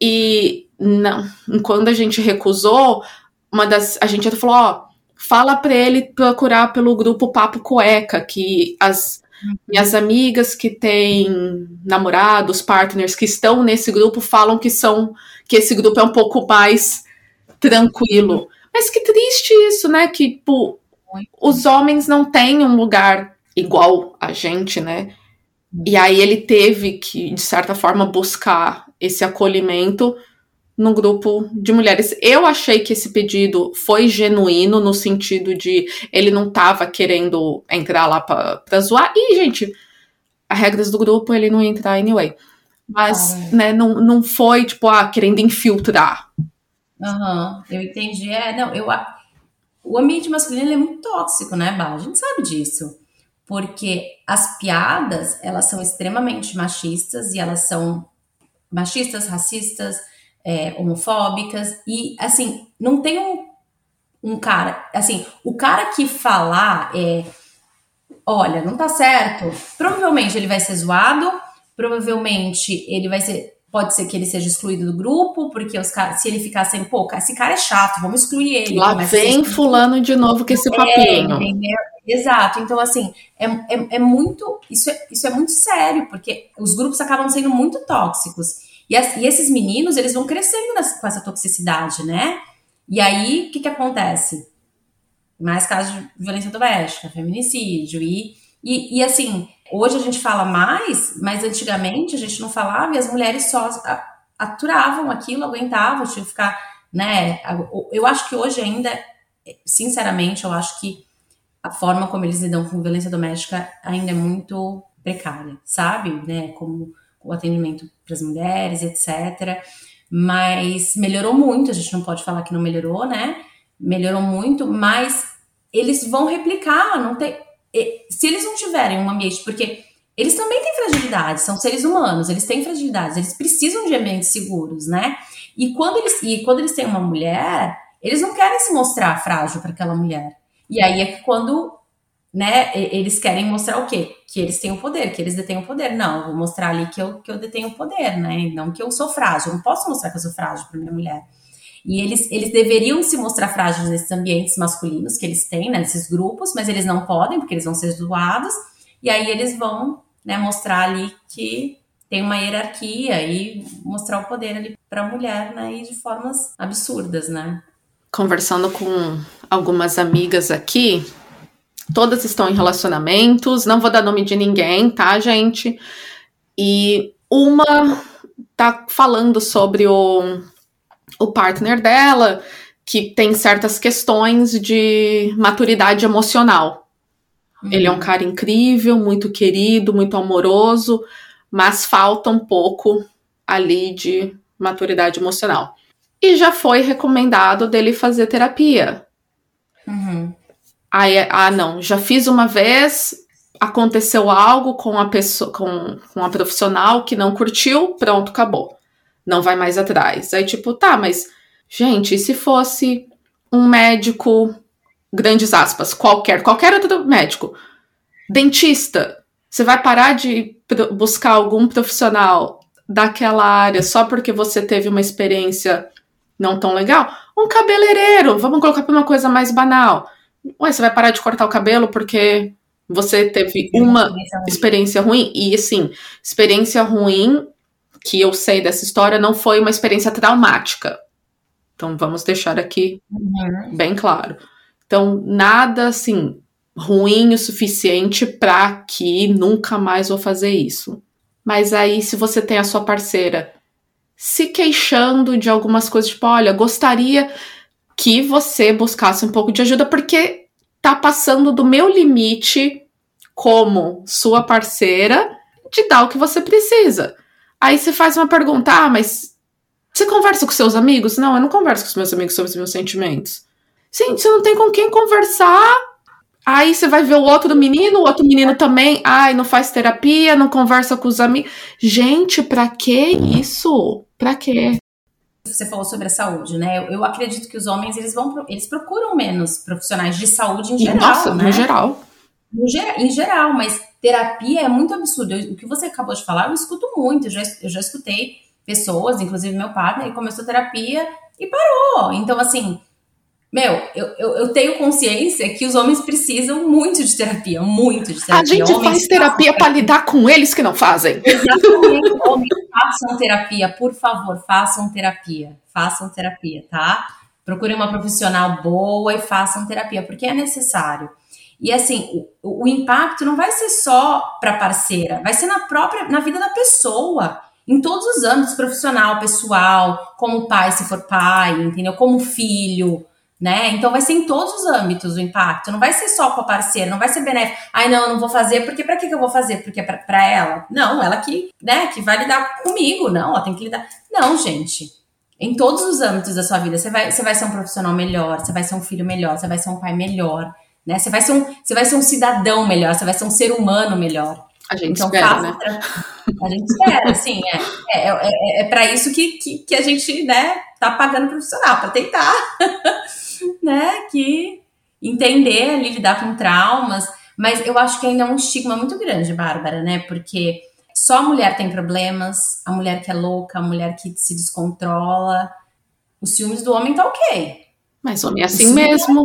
S1: E não, quando a gente recusou, uma das. A gente falou, ó fala para ele procurar pelo grupo Papo Cueca, que as minhas amigas que têm namorados, partners que estão nesse grupo falam que são que esse grupo é um pouco mais tranquilo. Mas que triste isso, né? Que tipo, os homens não têm um lugar igual a gente, né? E aí ele teve que, de certa forma, buscar esse acolhimento no grupo de mulheres. Eu achei que esse pedido foi genuíno no sentido de ele não tava querendo entrar lá pra, pra zoar. E, gente, as regras do grupo ele não ia entrar anyway. Mas, ah, né, não, não foi, tipo, ah, querendo infiltrar.
S2: Aham, uhum, eu entendi. É, não, eu. O ambiente masculino é muito tóxico, né, Bá? A gente sabe disso. Porque as piadas, elas são extremamente machistas e elas são machistas, racistas, é, homofóbicas, e assim, não tem um, um cara, assim, o cara que falar é, olha, não tá certo, provavelmente ele vai ser zoado, provavelmente ele vai ser, pode ser que ele seja excluído do grupo, porque os caras, se ele ficar sem, pô, esse cara é chato, vamos excluir ele.
S1: Lá vem fulano de novo com esse é, papinho.
S2: É, exato, então assim, é, é, é muito, isso é, isso é muito sério, porque os grupos acabam sendo muito tóxicos, e, as, e esses meninos, eles vão crescendo nessa, com essa toxicidade, né? E aí, o que que acontece? Mais casos de violência doméstica, feminicídio e, e, e assim, hoje a gente fala mais, mas antigamente a gente não falava e as mulheres só aturavam aquilo, aguentavam, tinham que ficar, né? Eu acho que hoje ainda, sinceramente, eu acho que a forma como eles lidam com violência doméstica ainda é muito precária, sabe? Né? Como o atendimento para as mulheres, etc. Mas melhorou muito, a gente não pode falar que não melhorou, né? Melhorou muito, mas eles vão replicar, não tem. Se eles não tiverem um ambiente, porque eles também têm fragilidade, são seres humanos, eles têm fragilidades, eles precisam de ambientes seguros, né? E quando eles, e quando eles têm uma mulher, eles não querem se mostrar frágil para aquela mulher. E aí é que quando né, eles querem mostrar o quê? Que eles têm o poder, que eles detêm o poder. Não, vou mostrar ali que eu, que eu detenho o poder, né? Não que eu sou frágil. Eu não posso mostrar que eu sou frágil para minha mulher. E eles, eles deveriam se mostrar frágeis nesses ambientes masculinos que eles têm, né, nesses grupos, mas eles não podem, porque eles vão ser zoados. E aí eles vão né, mostrar ali que tem uma hierarquia e mostrar o poder ali para a mulher, né, e de formas absurdas, né?
S1: Conversando com algumas amigas aqui, todas estão em relacionamentos, não vou dar nome de ninguém, tá, gente? E uma tá falando sobre o, o partner dela, que tem certas questões de maturidade emocional. Uhum. Ele é um cara incrível, muito querido, muito amoroso, mas falta um pouco ali de maturidade emocional. E já foi recomendado dele fazer terapia.
S2: Uhum.
S1: Aí, ah, não, já fiz uma vez, aconteceu algo com a pessoa, com, com a profissional que não curtiu, pronto, acabou. Não vai mais atrás. Aí, tipo, tá, mas, gente, e se fosse um médico, grandes aspas, qualquer, qualquer outro médico, dentista, você vai parar de buscar algum profissional daquela área só porque você teve uma experiência não tão legal? Um cabeleireiro, vamos colocar para uma coisa mais banal Ué, você vai parar de cortar o cabelo porque você teve uma experiência ruim? E assim, experiência ruim que eu sei dessa história não foi uma experiência traumática. Então vamos deixar aqui uhum. bem claro. Então, nada assim ruim o suficiente para que nunca mais vou fazer isso. Mas aí, se você tem a sua parceira se queixando de algumas coisas, tipo, olha, gostaria que você buscasse um pouco de ajuda, porque tá passando do meu limite como sua parceira de dar o que você precisa. Aí você faz uma pergunta, ah, mas você conversa com seus amigos? Não, eu não converso com os meus amigos sobre os meus sentimentos. Sim, você não tem com quem conversar. Aí você vai ver o outro menino, o outro menino também, ai, não faz terapia, não conversa com os amigos. Gente, pra que isso? Pra quê?
S2: Você falou sobre a saúde, né? Eu, acredito que os homens eles vão eles procuram menos profissionais de saúde em geral,
S1: Nossa,
S2: né?
S1: no geral.
S2: No, em geral, mas terapia é muito absurdo. Eu, o que você acabou de falar, eu escuto muito. Eu já, eu já escutei pessoas, inclusive meu pai, ele começou terapia e parou. Então, assim, meu, eu, eu, eu, tenho consciência que os homens precisam muito de terapia, muito de terapia.
S1: A gente homens faz terapia para lidar com eles que não fazem.
S2: Exatamente. homens, façam terapia, por favor, façam terapia. Façam terapia, tá? Procurem uma profissional boa e façam terapia, porque é necessário. E assim, o, o impacto não vai ser só para parceira, vai ser na própria, na vida da pessoa em todos os âmbitos, profissional, pessoal, como pai, se for pai, entendeu? Como filho, né? Então vai ser em todos os âmbitos o impacto, não vai ser só com a parceira, não vai ser benéfico. Ai, não, eu não vou fazer, porque para que, eu vou fazer? Porque é para ela? Não, ela que, né, que vai lidar comigo, não, ela tem que lidar. Não, gente. Em todos os âmbitos da sua vida, você vai, você vai ser um profissional melhor, você vai ser um filho melhor, você vai ser um pai melhor, né? Você vai ser um, você vai ser um cidadão melhor, você vai ser um ser humano melhor.
S1: A gente então, espera,
S2: né? A gente espera, assim, é, é, é, é para isso que, que, que, a gente, né, tá pagando profissional, para tentar né, que entender ali, lidar com traumas, mas eu acho que ainda é um estigma muito grande, Bárbara, né, porque só a mulher tem problemas, a mulher que é louca, a mulher que se descontrola, os ciúmes do homem tá ok.
S1: Mas o homem é assim mesmo.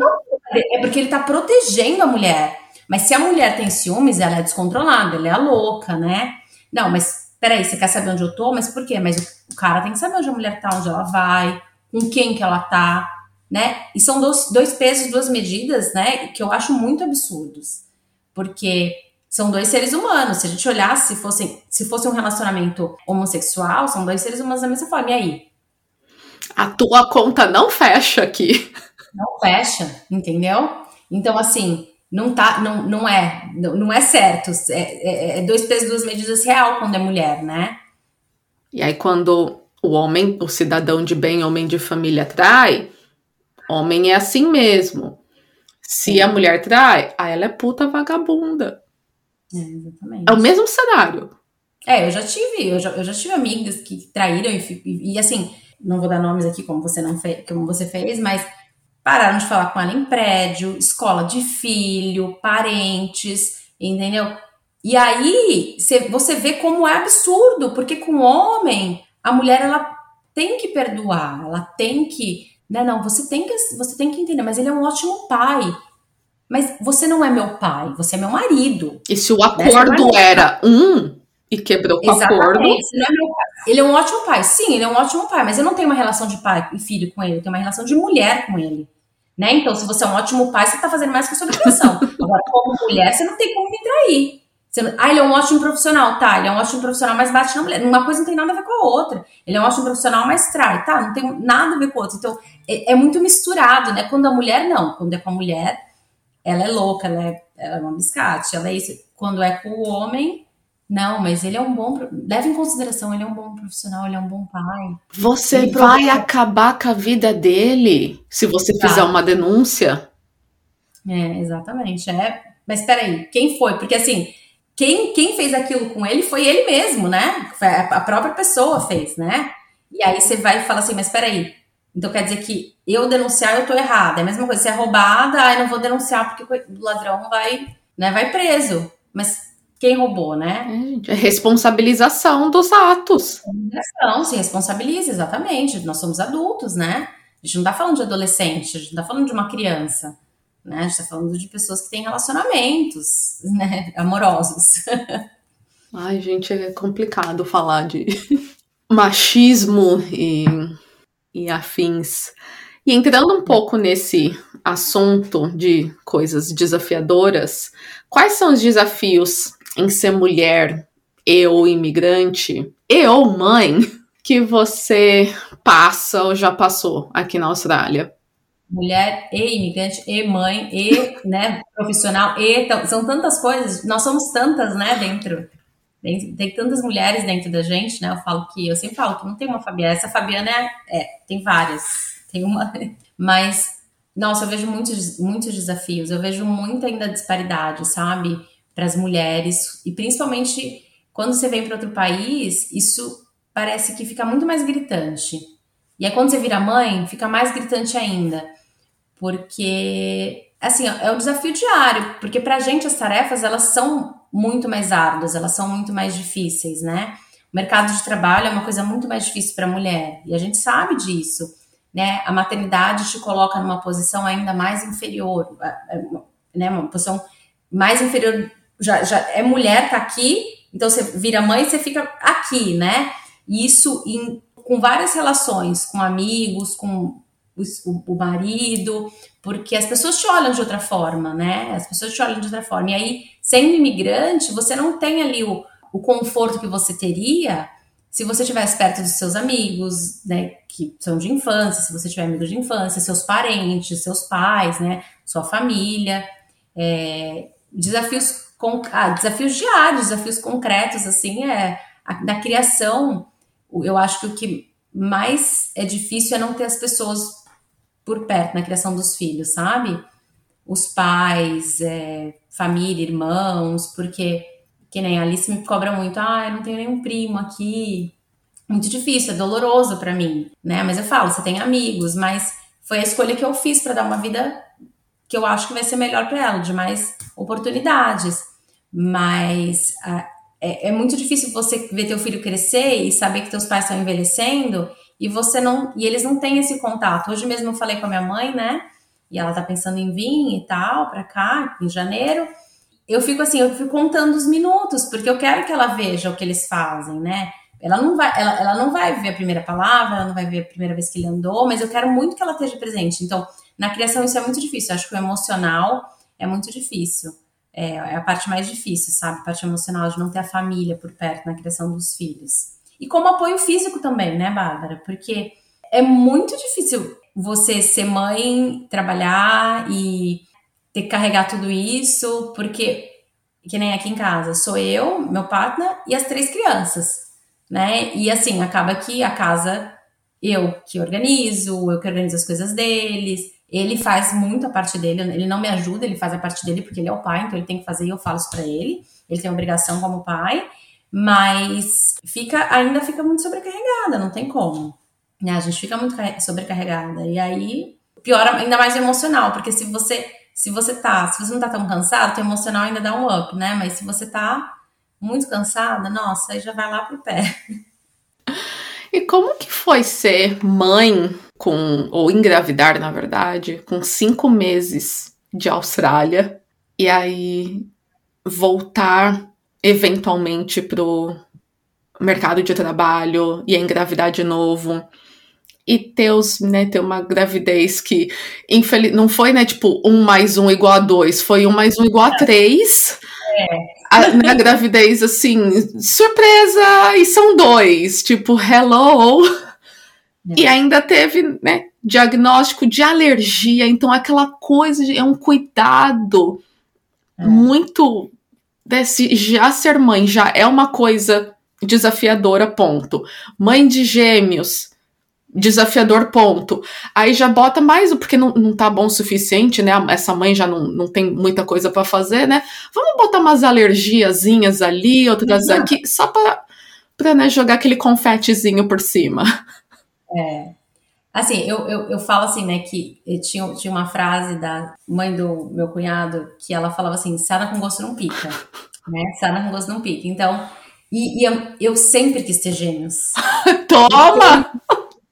S2: É porque ele tá protegendo a mulher. Mas se a mulher tem ciúmes, ela é descontrolada, ela é louca, né? Não, mas peraí, você quer saber onde eu tô? Mas por quê? Mas o cara tem que saber onde a mulher tá, onde ela vai, com quem que ela tá né? E são dois, dois pesos, duas medidas, né? Que eu acho muito absurdos. Porque são dois seres humanos. Se a gente olhasse, se fosse, se fosse um relacionamento homossexual, são dois seres humanos da mesma forma. E aí?
S1: A tua conta não fecha aqui.
S2: Não fecha, entendeu? Então, assim, não tá, não, não é, não, não é certo. É, é, é dois pesos, duas medidas real quando é mulher, né?
S1: E aí, quando o homem, o cidadão de bem, homem de família, trai, Homem é assim mesmo. Se a mulher trai, aí ela é puta vagabunda.
S2: É, exatamente.
S1: É o mesmo cenário.
S2: É, eu já tive, eu já, eu já tive amigas que traíram e, e, e, assim, não vou dar nomes aqui como você não fez, como você fez, mas pararam de falar com ela em prédio, escola de filho, parentes, entendeu? E aí você vê como é absurdo, porque com o homem, a mulher ela tem que perdoar, ela tem que né? Não, você tem que você tem que entender, mas ele é um ótimo pai. mas você não é meu pai, você é meu marido.
S1: E se o acordo né? era um e quebrou o acordo.
S2: É ele é um ótimo pai, sim, ele é um ótimo pai, mas eu não tenho uma relação de pai e filho com ele, eu tenho uma relação de mulher com ele. Né? Então, se você é um ótimo pai, você está fazendo mais que a sua obrigação. Agora, como mulher, você não tem como me trair. Não... ah, ele é um ótimo profissional, tá? Ele é um ótimo profissional, mas bate na mulher. Uma coisa não tem nada a ver com a outra. Ele é um ótimo profissional, mas trai, tá? Não tem nada a ver com a outra. Então, é, é muito misturado, né? Quando a mulher, não. Quando é com a mulher, ela é louca, ela é, ela é uma biscate, ela é isso. Quando é com o homem, não, mas ele é um bom. Leva em consideração, ele é um bom profissional, ele é um bom pai.
S1: Você ele vai acabar com a vida dele se você tá. fizer uma denúncia.
S2: É, exatamente. É, mas peraí, quem foi? Porque assim, quem, quem fez aquilo com ele foi ele mesmo, né? A própria pessoa fez, né? E aí você vai e fala assim, mas peraí. Então quer dizer que eu denunciar eu tô errada. É a mesma coisa, se é roubada, aí não vou denunciar porque o ladrão vai, né, vai preso. Mas quem roubou, né?
S1: É, é responsabilização dos atos.
S2: Não, se responsabiliza, exatamente. Nós somos adultos, né? A gente não tá falando de adolescente, a gente não tá falando de uma criança, né? A gente tá falando de pessoas que têm relacionamentos, né? Amorosos.
S1: Ai, gente, é complicado falar de machismo e, e afins. E entrando um pouco nesse assunto de coisas desafiadoras, quais são os desafios em ser mulher e ou imigrante e ou mãe que você passa ou já passou aqui na Austrália?
S2: Mulher e imigrante e mãe e né, profissional e são tantas coisas. Nós somos tantas, né, dentro. Tem, tantas mulheres dentro da gente, né? Eu falo que eu sempre falo que não tem uma Fabiana. Essa Fabiana é, é tem várias. Tem uma, mas nossa, eu vejo muitos, muitos desafios. Eu vejo muita ainda disparidade, sabe? para as mulheres e principalmente quando você vem para outro país, isso parece que fica muito mais gritante. E aí quando você vira mãe, fica mais gritante ainda, porque assim é um desafio diário, porque para a gente as tarefas elas são muito mais árduas, elas são muito mais difíceis, né? O mercado de trabalho é uma coisa muito mais difícil para mulher e a gente sabe disso, né? A maternidade te coloca numa posição ainda mais inferior, né? Uma posição mais inferior já, já é mulher, tá aqui, então você vira mãe, você fica aqui, né? Isso em, com várias relações, com amigos, com o, marido, porque as pessoas te olham de outra forma, né? As pessoas te olham de outra forma. E aí, sendo imigrante, você não tem ali o, o conforto que você teria se você estivesse perto dos seus amigos, né, que são de infância, se você tiver amigos de infância, seus parentes, seus pais, né, sua família, é, desafios com, ah, desafios diários, desafios concretos, assim, é a, criação, eu acho que o que mais é difícil é não ter as pessoas por perto na criação dos filhos, sabe? Os pais, é, família, irmãos, porque que nem a Alice me cobra muito, ah, eu não tenho nenhum primo aqui. Muito difícil, é doloroso para mim, né? Mas eu falo, você tem amigos, mas foi a escolha que eu fiz para dar uma vida que eu acho que vai ser melhor para ela, de mais oportunidades. Mas uh, é, é, muito difícil você ver teu filho crescer e saber que teus pais estão envelhecendo e você não e eles não têm esse contato. Hoje mesmo eu falei com a minha mãe, né? E ela tá pensando em vir e tal para cá em janeiro. Eu fico assim, eu fico contando os minutos porque eu quero que ela veja o que eles fazem, né? Ela não vai, ela, ela não vai ver a primeira palavra, ela não vai ver a primeira vez que ele andou, mas eu quero muito que ela esteja presente. Então, na criação isso é muito difícil. Eu acho que o emocional é muito difícil. É, é, a parte mais difícil, sabe? A parte emocional de não ter a família por perto na criação dos filhos. E como apoio físico também, né, Bárbara? Porque é muito difícil você ser mãe, trabalhar e ter que carregar tudo isso, porque, que nem aqui em casa, sou eu, meu partner e as três crianças, né? E assim, acaba que a casa eu que organizo, eu que organizo as coisas deles, ele faz muito a parte dele, ele não me ajuda, ele faz a parte dele porque ele é o pai, então ele tem que fazer e eu falo isso pra ele. Ele tem obrigação como pai, mas fica ainda fica muito sobrecarregada, não tem como. Né? A gente fica muito sobrecarregada. E aí piora ainda mais emocional, porque se você se você tá, se você não tá tão cansado, o emocional ainda dá um up, né? Mas se você tá muito cansada, nossa, aí já vai lá pro pé.
S1: E como que foi ser mãe com ou engravidar, na verdade, com cinco meses de Austrália e aí voltar eventualmente pro mercado de trabalho e engravidar de novo e ter, os, né, ter uma gravidez que infeliz, não foi, né, tipo, um mais um igual a dois, foi um mais um igual a três. É. A, na gravidez, assim, surpresa, e são dois, tipo, hello. É. E ainda teve, né, diagnóstico de alergia, então aquela coisa de, é um cuidado é. muito desse já ser mãe já é uma coisa desafiadora, ponto. Mãe de gêmeos, desafiador, ponto. Aí já bota mais, porque não, não tá bom o suficiente, né? Essa mãe já não, não tem muita coisa para fazer, né? Vamos botar umas alergiazinhas ali, outras uhum. aqui, só pra, pra né, jogar aquele confetezinho por cima.
S2: É. Assim, eu, eu, eu falo assim, né, que tinha, tinha uma frase da mãe do meu cunhado que ela falava assim: sana com gosto não pica. Né? Sana com gosto não pica. Então, e, e eu, eu, sempre quis ter gêmeos.
S1: Toma!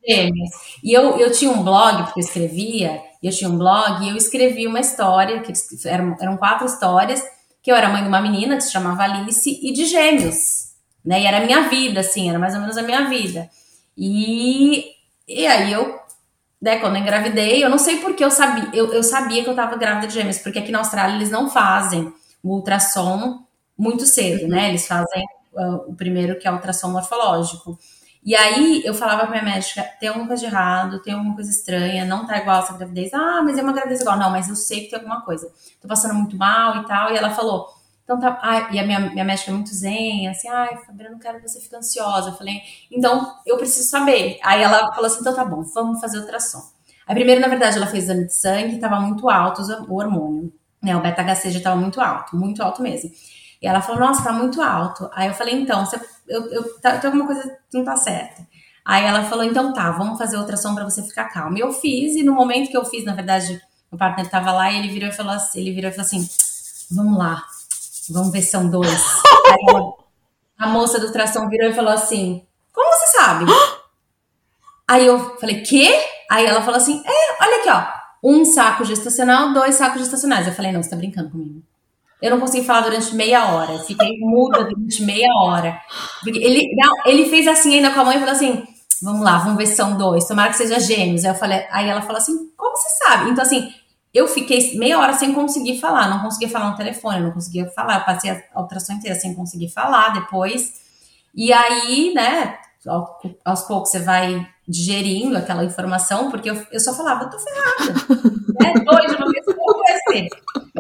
S2: Gêmeos. E eu, eu tinha um blog, porque eu escrevia, eu tinha um blog e eu escrevi uma história, que eram, eram quatro histórias, que eu era mãe de uma menina que se chamava Alice e de gêmeos. Né? E era a minha vida, assim, era mais ou menos a minha vida. E, e aí eu, né, quando eu engravidei, eu não sei porque eu sabia, eu, eu sabia que eu estava grávida de gêmeos, porque aqui na Austrália eles não fazem o ultrassom muito cedo, né? Eles fazem uh, o primeiro que é o ultrassom morfológico. E aí eu falava pra minha médica, tem alguma coisa de errado, tem alguma coisa estranha, não tá igual essa gravidez. Ah, mas é uma gravidez igual. Não, mas eu sei que tem alguma coisa. Tô passando muito mal e tal. E ela falou, então tá. Ah, e a minha, minha médica é muito zen, assim, ai, Fabiana, não quero que você fique ansiosa. Eu falei, então eu preciso saber. Aí ela falou assim, então tá bom, vamos fazer ultrassom. Aí primeiro, na verdade, ela fez exame de sangue, tava muito alto o hormônio. Né, o beta-HC já tava muito alto, muito alto mesmo. E ela falou, nossa, tá muito alto. Aí eu falei, então, você, eu, eu, tá, tem alguma coisa que não tá certa. Aí ela falou, então tá, vamos fazer ultrassom para você ficar calma. E eu fiz, e no momento que eu fiz, na verdade, o partner tava lá e ele virou e falou assim, ele virou e falou assim, vamos lá, vamos ver se são dois. Aí ela, a moça do ultrassom virou e falou assim, como você sabe? Aí eu falei, quê? Aí ela falou assim, é, olha aqui, ó, um saco gestacional, dois sacos gestacionais. Eu falei, não, você tá brincando comigo. Eu não consegui falar durante meia hora. Fiquei muda durante meia hora. Ele, não, ele fez assim ainda com a mãe e falou assim: vamos lá, vamos ver se são dois. Tomara que seja gêmeos. Aí eu falei, aí ela falou assim: como você sabe? Então, assim, eu fiquei meia hora sem conseguir falar, não conseguia falar no telefone, não conseguia falar. Passei a ultrassom inteira sem conseguir falar depois. E aí, né, aos poucos você vai digerindo aquela informação, porque eu, eu só falava, eu tô ferrada. né? Dois uma vez, como vai ser?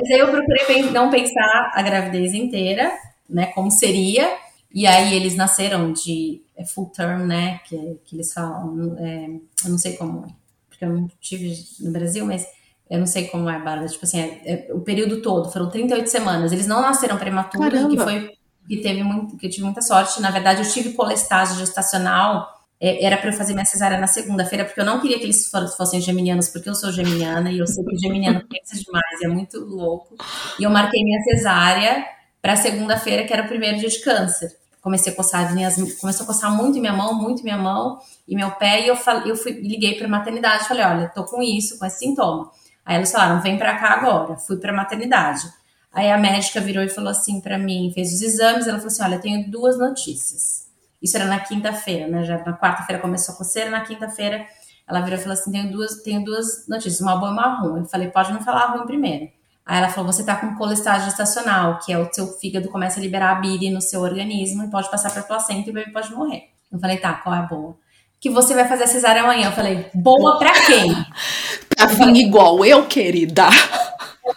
S2: Mas aí eu procurei não pensar a gravidez inteira, né, como seria, e aí eles nasceram de é, full term, né, que, que eles falam, é, eu não sei como, porque eu não tive no Brasil, mas eu não sei como é, Bárbara, tipo assim, é, é, o período todo, foram 38 semanas, eles não nasceram prematuros, que foi, que teve muito, que eu tive muita sorte, na verdade eu tive colestase gestacional, é, era para eu fazer minha cesárea na segunda-feira, porque eu não queria que eles fossem geminianos, porque eu sou geminiana e eu sei que geminiano pensa demais, é muito louco. E eu marquei minha cesárea para segunda-feira, que era o primeiro dia de câncer. Comecei a coçar minhas, começou a coçar muito minha mão, muito minha mão e meu pé, e eu, falei, eu fui, liguei para maternidade, falei, olha, tô com isso, com esse sintoma. Aí eles falaram, vem para cá agora. Fui para maternidade. Aí a médica virou e falou assim para mim, fez os exames, ela falou assim, olha, tenho duas notícias isso era na quinta-feira, né? Já na quarta-feira começou a coceira, na quinta-feira ela virou e falou assim: tenho duas, tenho duas notícias, uma boa e uma ruim. Eu falei, pode me falar ruim primeiro. Aí ela falou: você tá com colesterol gestacional, que é o seu fígado começa a liberar a bile no seu organismo e pode passar para placenta e o bebê pode morrer. Eu falei, tá, qual é a boa? Que você vai fazer a cesárea amanhã. Eu falei, boa pra quem?
S1: pra vir igual eu, querida.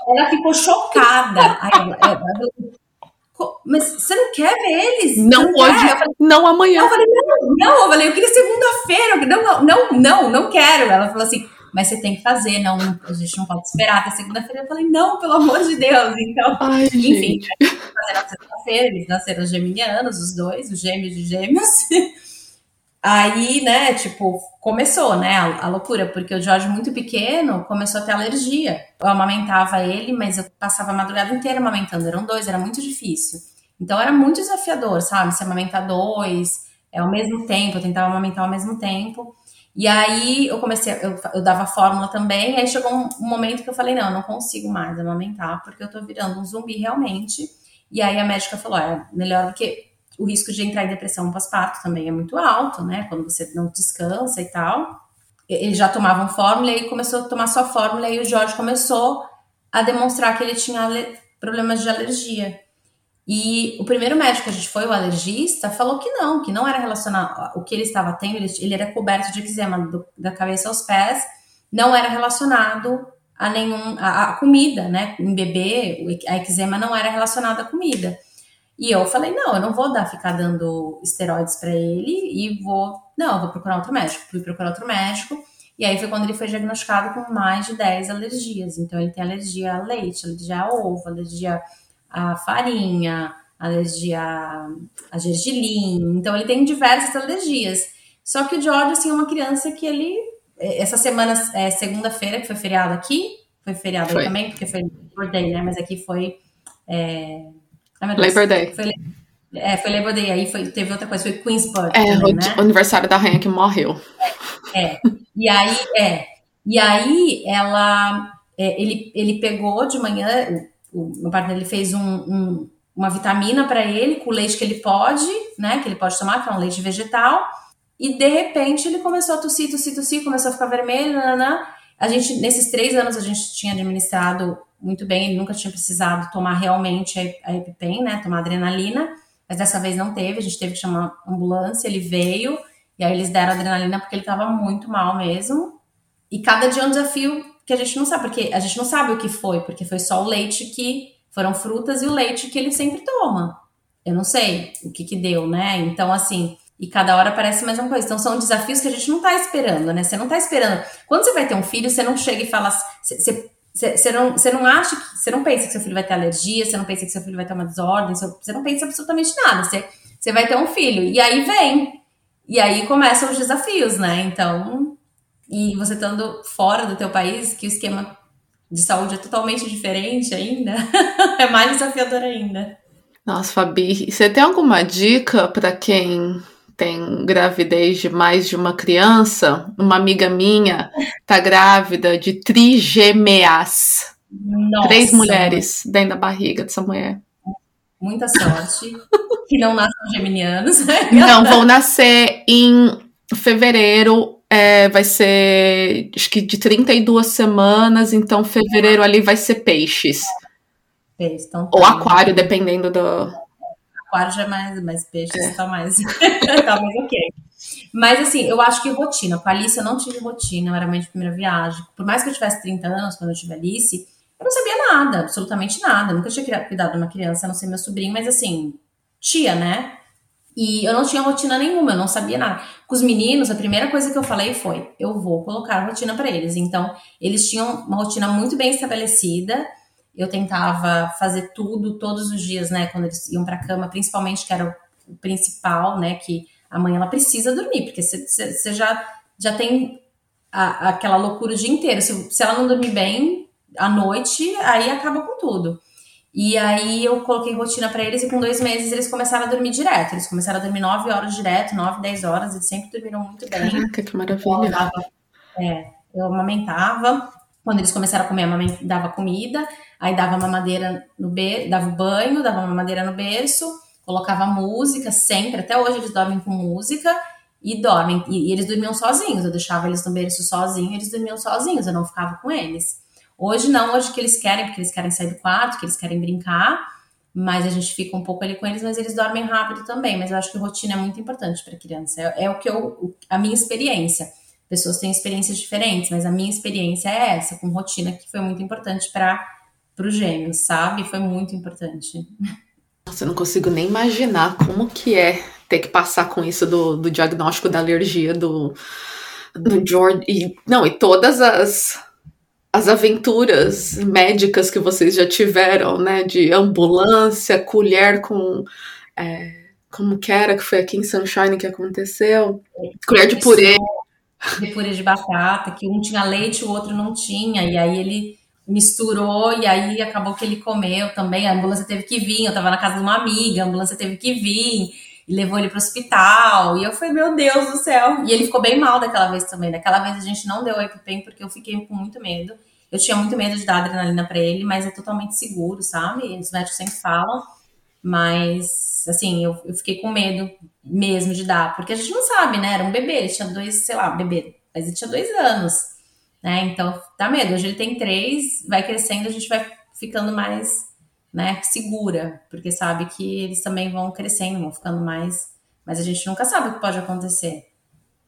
S2: Ela ficou chocada. Aí, ela, mas você não quer ver eles?
S1: Não, não hoje, falei, não amanhã.
S2: Eu falei, não, não, eu falei, eu queria segunda-feira. Não, não, não, não quero. Ela falou assim, mas você tem que fazer, não, a gente não pode esperar até segunda-feira. Eu falei, não, pelo amor de Deus. Então,
S1: Ai,
S2: enfim, fazer na segunda-feira, eles nasceram geminianos, os dois, os gêmeos de gêmeos. Aí, né, tipo, começou, né, a, a, loucura, porque o Jorge, muito pequeno, começou a ter alergia. Eu amamentava ele, mas eu passava a madrugada inteira amamentando, eram dois, era muito difícil. Então era muito desafiador, sabe, se amamentar dois, é, ao mesmo tempo, eu tentava amamentar ao mesmo tempo. E aí eu comecei, eu, eu dava fórmula também, aí chegou um, um, momento que eu falei, não, eu não consigo mais amamentar, porque eu tô virando um zumbi realmente. E aí a médica falou, é melhor porque o risco de entrar em depressão pós-parto também é muito alto, né? Quando você não descansa e tal. Eles já tomavam fórmula e começou a tomar só fórmula e o Jorge começou a demonstrar que ele tinha problemas de alergia. E o primeiro médico que a gente foi, o alergista, falou que não, que não era relacionado. O que ele estava tendo, ele, ele era coberto de eczema do, da cabeça aos pés, não era relacionado a nenhum. a, a comida, né? Em bebê, a eczema não era relacionada à comida. E eu falei: não, eu não vou dar, ficar dando esteroides para ele e vou. Não, eu vou procurar outro médico. Fui procurar outro médico. E aí foi quando ele foi diagnosticado com mais de 10 alergias. Então ele tem alergia a leite, alergia a ovo, alergia a farinha, alergia a gergelim. Então ele tem diversas alergias. Só que o George, assim, é uma criança que ele. É, essa semana, é, segunda-feira, que foi feriado aqui, foi feriado foi. também, porque foi Day, né? Mas aqui foi. É...
S1: Ai, Labor Day.
S2: Foi, é, foi Labor Day. Aí foi, teve outra coisa, foi Queensburg.
S1: É, também, né? o aniversário da rainha que morreu.
S2: É, é. E aí, é. E aí, ela. É, ele, ele pegou de manhã, o meu parceiro ele fez um, um, uma vitamina para ele com o leite que ele pode, né? Que ele pode tomar, que é um leite vegetal. E de repente ele começou a tossir, tossir, tossir, começou a ficar vermelho, nananã. A gente, nesses três anos, a gente tinha administrado muito bem, ele nunca tinha precisado tomar realmente a EpiPen, né? Tomar adrenalina, mas dessa vez não teve, a gente teve que chamar ambulância, ele veio, e aí eles deram adrenalina porque ele estava muito mal mesmo. E cada dia é um desafio que a gente não sabe, porque a gente não sabe o que foi, porque foi só o leite que foram frutas e o leite que ele sempre toma. Eu não sei o que que deu, né? Então, assim, e cada hora parece mais uma coisa. Então, são desafios que a gente não tá esperando, né? Você não tá esperando. Quando você vai ter um filho, você não chega e fala. Você, você, não, não acha que. Você não pensa que seu filho vai ter alergia, você não pensa que seu filho vai ter uma desordem, você não pensa absolutamente nada. Você vai ter um filho. E aí vem. E aí começam os desafios, né? Então, e você estando fora do teu país, que o esquema de saúde é totalmente diferente ainda, é mais desafiador ainda.
S1: Nossa, Fabi, você tem alguma dica para quem tem gravidez de mais de uma criança? Uma amiga minha tá grávida de trigêmeas. Nossa. Três mulheres dentro da barriga dessa mulher.
S2: Muita sorte. que não nascem geminianos.
S1: não, vão nascer em fevereiro é, vai ser, acho que de 32 semanas, então fevereiro ali vai ser peixes.
S2: Peixe, então,
S1: tá Ou aquário, dependendo do.
S2: Aquário já é mais, mais peixes, é. tá mais. tá mais ok. Mas assim, eu acho que rotina. Com a Alice eu não tive rotina, eu era mãe de primeira viagem. Por mais que eu tivesse 30 anos quando eu tive a Alice, eu não sabia nada, absolutamente nada. Eu nunca tinha cuidado de uma criança, a não ser meu sobrinho, mas assim, tia, né? E eu não tinha rotina nenhuma, eu não sabia nada. Com os meninos, a primeira coisa que eu falei foi: eu vou colocar rotina para eles. Então, eles tinham uma rotina muito bem estabelecida. Eu tentava fazer tudo todos os dias, né, quando eles iam para cama, principalmente que era o principal, né, que a mãe ela precisa dormir, porque você já, já tem a, aquela loucura o dia inteiro. Se, se ela não dormir bem à noite, aí acaba com tudo. E aí eu coloquei rotina para eles e com dois meses eles começaram a dormir direto. Eles começaram a dormir nove horas direto, nove, dez horas, eles sempre dormiram muito bem.
S1: Caraca, que maravilha. Eu,
S2: dava, é, eu amamentava. Quando eles começaram a comer, dava comida, aí dava mamadeira no berço, dava banho, dava mamadeira no berço, colocava música sempre, até hoje eles dormem com música e dormem. E, e eles dormiam sozinhos, eu deixava eles no berço sozinhos, eles dormiam sozinhos, eu não ficava com eles. Hoje não, hoje que eles querem, porque eles querem sair do quarto, que eles querem brincar, mas a gente fica um pouco ali com eles, mas eles dormem rápido também. Mas eu acho que rotina é muito importante para criança. É, é, o que eu, a minha experiência. Pessoas têm experiências diferentes, mas a minha experiência é essa, com rotina, que foi muito importante para o gêmeos, sabe? Foi muito importante.
S1: Nossa, eu não consigo nem imaginar como que é ter que passar com isso do, do diagnóstico da alergia do, do George. E, não, e todas as as aventuras médicas que vocês já tiveram, né? De ambulância, colher com. É, como que era que foi aqui em Sunshine que aconteceu? Colher de purê.
S2: De purê de batata, que um tinha leite e o outro não tinha, e aí ele misturou e aí acabou que ele comeu também. A ambulância teve que vir, eu tava na casa de uma amiga, a ambulância teve que vir. e levou ele para o hospital. E eu falei, meu Deus do céu. E ele ficou bem mal daquela vez também. Daquela vez a gente não deu EpiPen porque eu fiquei com muito medo. Eu tinha muito medo de dar adrenalina para ele, mas é totalmente seguro, sabe? Os médicos sempre falam. Mas, assim, eu, eu fiquei com medo mesmo de dar, porque a gente não sabe, né? Era um bebê, ele tinha dois, sei lá, bebê, mas ele tinha dois anos, né? Então, dá medo. Hoje ele tem três, vai crescendo, a gente vai ficando mais, né, segura, porque sabe que eles também vão crescendo, vão ficando mais. Mas a gente nunca sabe o que pode acontecer.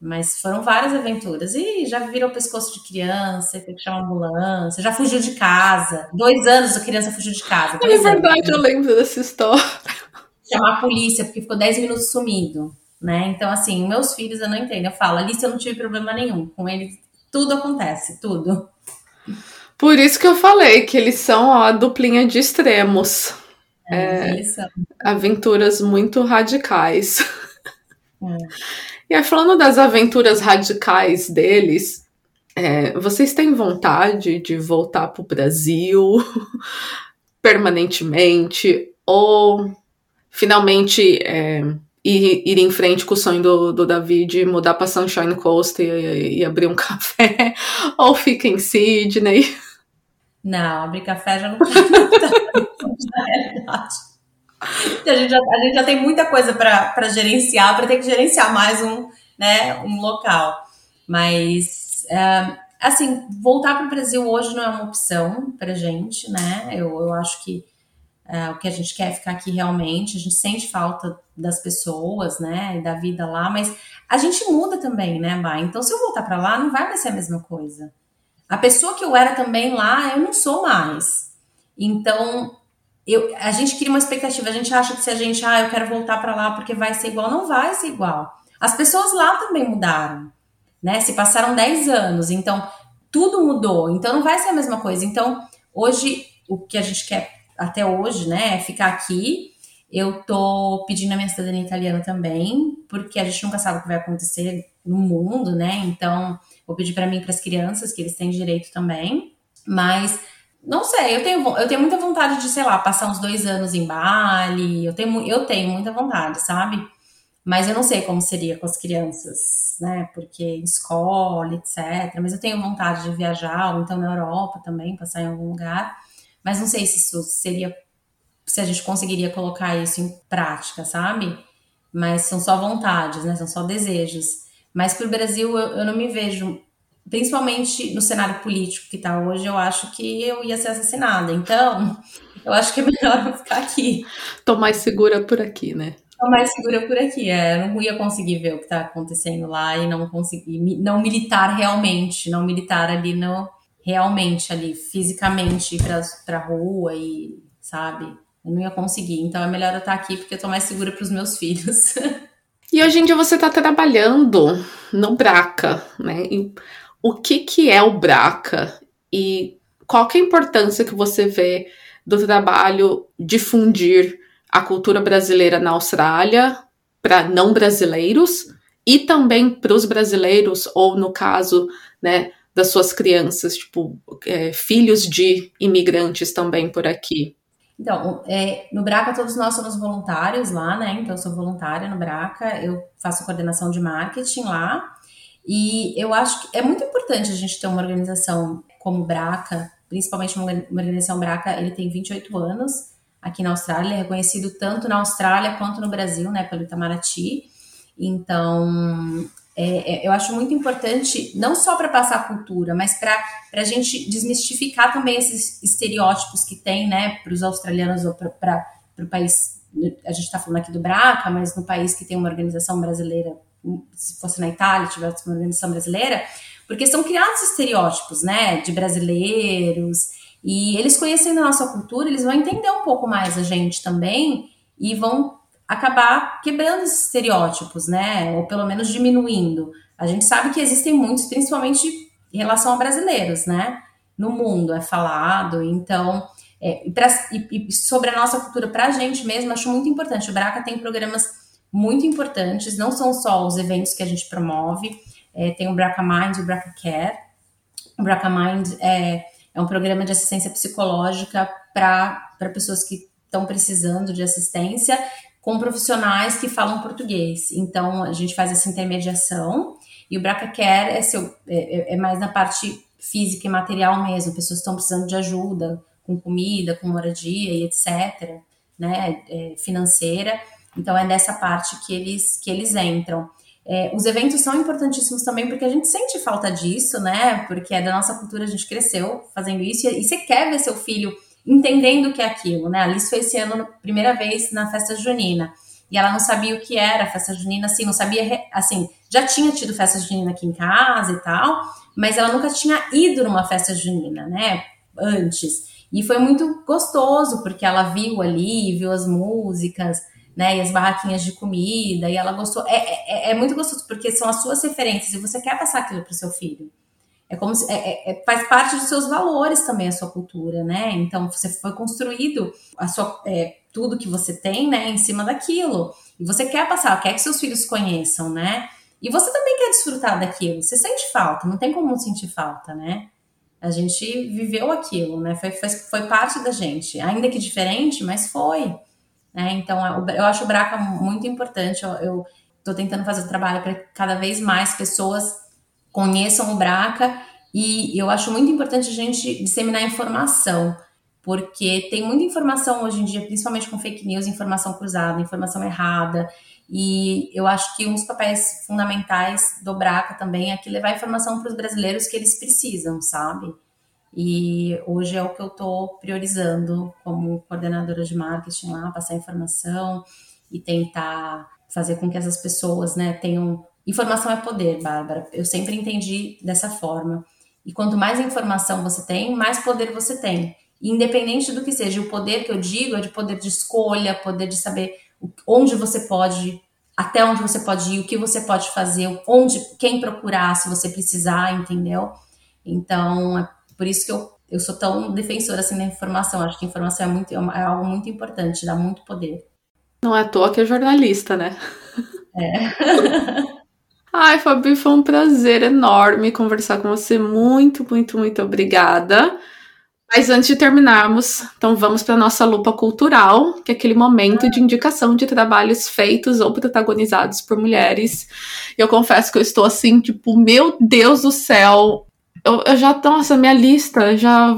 S2: Mas foram várias aventuras. E já virou pescoço de criança, teve que chamar ambulância, já fugiu de casa. Dois anos a criança fugiu de casa.
S1: É verdade, eu lembro dessa história.
S2: Chamar a polícia, porque ficou dez minutos sumido. Né? Então, assim, meus filhos eu não entendo. Eu falo, Alice, eu não tive problema nenhum. Com eles, tudo acontece, tudo.
S1: Por isso que eu falei que eles são a duplinha de extremos.
S2: É, é,
S1: aventuras muito radicais. É. E aí, falando das aventuras radicais deles, é, vocês têm vontade de voltar para o Brasil permanentemente ou finalmente é, ir, ir, em frente com o sonho do, do David, mudar para Sunshine Coast e, e, abrir um café ou fica em Sydney?
S2: Não, abrir café já não. A gente, já, a gente já tem muita coisa para gerenciar, para ter que gerenciar mais um, né, um local. Mas, é, assim, voltar para o Brasil hoje não é uma opção para gente, né? Eu, eu acho que é, o que a gente quer ficar aqui realmente, a gente sente falta das pessoas, né, da vida lá, mas a gente muda também, né, Bah? Então, se eu voltar para lá, não vai ser a mesma coisa. A pessoa que eu era também lá, eu não sou mais. Então, eu, a gente cria uma expectativa, a gente acha que se a gente, ah, eu quero voltar para lá porque vai ser igual, não vai ser igual. As pessoas lá também mudaram, né? Se passaram 10 anos, então tudo mudou, então não vai ser a mesma coisa. Então, hoje, o que a gente quer até hoje, né, é ficar aqui. Eu tô pedindo a minha cidadania italiana também, porque a gente nunca sabe o que vai acontecer no mundo, né? Então, vou pedir para mim para as crianças que eles têm direito também. Mas não sei, eu tenho, eu tenho muita vontade de, sei lá, passar uns dois anos em Bali. Eu tenho, eu tenho muita vontade, sabe? Mas eu não sei como seria com as crianças, né? Porque escola, etc. Mas eu tenho vontade de viajar, ou então na Europa também, passar em algum lugar. Mas não sei se isso seria. Se a gente conseguiria colocar isso em prática, sabe? Mas são só vontades, né? São só desejos. Mas para o Brasil eu, eu não me vejo principalmente no cenário político que está hoje, eu acho que eu ia ser assassinada. Então, eu acho que é melhor eu ficar aqui.
S1: Tô mais segura por aqui, né?
S2: Tô mais segura por aqui. É, eu não ia conseguir ver o que está acontecendo lá e não conseguir, não militar realmente, não militar ali no realmente ali fisicamente ir para pra rua e sabe? Eu não ia conseguir. Então é melhor eu estar aqui porque eu tô mais segura para os meus filhos.
S1: E hoje em dia você está trabalhando no Braca, né? E o que, que é o Braca e qual que é a importância que você vê do trabalho difundir a cultura brasileira na Austrália para não brasileiros e também para os brasileiros, ou no caso, né, das suas crianças, tipo, é, filhos de imigrantes também por aqui.
S2: Então, é, no Braca todos nós somos voluntários lá, né? Então eu sou voluntária no Braca, eu faço coordenação de marketing lá. E eu acho que é muito importante a gente ter uma organização como Braca, principalmente uma, organização Braca, ele tem 28 anos aqui na Austrália, é reconhecido tanto na Austrália quanto no Brasil, né, pelo Itamaraty. Então, é, é, eu acho muito importante, não só para passar a cultura, mas para a gente desmistificar também esses estereótipos que tem, né, para os australianos ou para o país. A gente está falando aqui do Braca, mas no país que tem uma organização brasileira se fosse na Itália, tivesse uma organização brasileira, porque são criados estereótipos, né, de brasileiros, e eles conhecendo a nossa cultura, eles vão entender um pouco mais a gente também e vão acabar quebrando esses estereótipos, né, ou pelo menos diminuindo. A gente sabe que existem muitos, principalmente em relação a brasileiros, né, no mundo é falado, então é, pra, e, e, sobre a nossa cultura para a gente mesmo, acho muito importante. O Braca tem programas muito importantes, não são só os eventos que a gente promove, é, tem o Braca Mind e o Braca Care. O Braca Mind é, é um programa de assistência psicológica para pessoas que estão precisando de assistência, com profissionais que falam português. Então, a gente faz essa intermediação e o Braca Care é, seu, é, é, é mais na parte física e material mesmo. Pessoas estão precisando de ajuda com comida, com moradia e etc., né, é, financeira. Então, é nessa parte que eles, que eles entram. É, os eventos são importantíssimos também porque a gente sente falta disso, né? Porque é da nossa cultura, a gente cresceu fazendo isso e, e você quer ver seu filho entendendo o que é aquilo, né? A Alice foi esse ano, primeira vez na festa junina. E ela não sabia o que era festa junina, assim, não sabia, assim, já tinha tido festa junina aqui em casa e tal, mas ela nunca tinha ido numa festa junina, né? Antes. E foi muito gostoso, porque ela viu ali, viu as músicas, né? E as barraquinhas de comida, e ela gostou. É, é, é muito gostoso, porque são as suas referências, e você quer passar aquilo para o seu filho. É como se, é, é, é, faz parte dos seus valores também a sua cultura, né? Então você foi construído a sua, é, tudo que você tem, né, em cima daquilo. E você quer passar, quer que seus filhos conheçam, né? E você também quer desfrutar daquilo. Você sente falta, não tem como sentir falta, né? A gente viveu aquilo, né? Foi, foi, foi parte da gente, ainda que diferente, mas foi. Né? Então eu acho o Braca muito importante. Eu, eu tô tentando fazer o trabalho para cada vez mais pessoas conheçam o Braca e eu acho muito importante a gente disseminar informação, porque tem muita informação hoje em dia, principalmente com fake news, informação cruzada, informação errada. E eu acho que um dos papéis fundamentais do Braca também é que levar informação para os brasileiros que eles precisam, sabe? E hoje é o que eu estou priorizando como coordenadora de marketing lá, passar informação e tentar fazer com que essas pessoas né, tenham Informação é poder, Bárbara. Eu sempre entendi dessa forma. E quanto mais informação você tem, mais poder você tem. Independente do que seja, o poder que eu digo é de poder de escolha, poder de saber onde você pode, até onde você pode ir, o que você pode fazer, onde, quem procurar, se você precisar, entendeu? Então, é por isso que eu, eu sou tão defensora assim da informação. Acho que informação é, muito, é algo muito importante, dá muito poder.
S1: Não é à toa que é jornalista, né?
S2: É.
S1: Ai, Fabi, foi um prazer enorme conversar com você. Muito, muito, muito obrigada. Mas antes de terminarmos, então vamos para nossa lupa cultural, que é aquele momento de indicação de trabalhos feitos ou protagonizados por mulheres. Eu confesso que eu estou assim, tipo, meu Deus do céu. Eu, eu já, nossa, minha lista já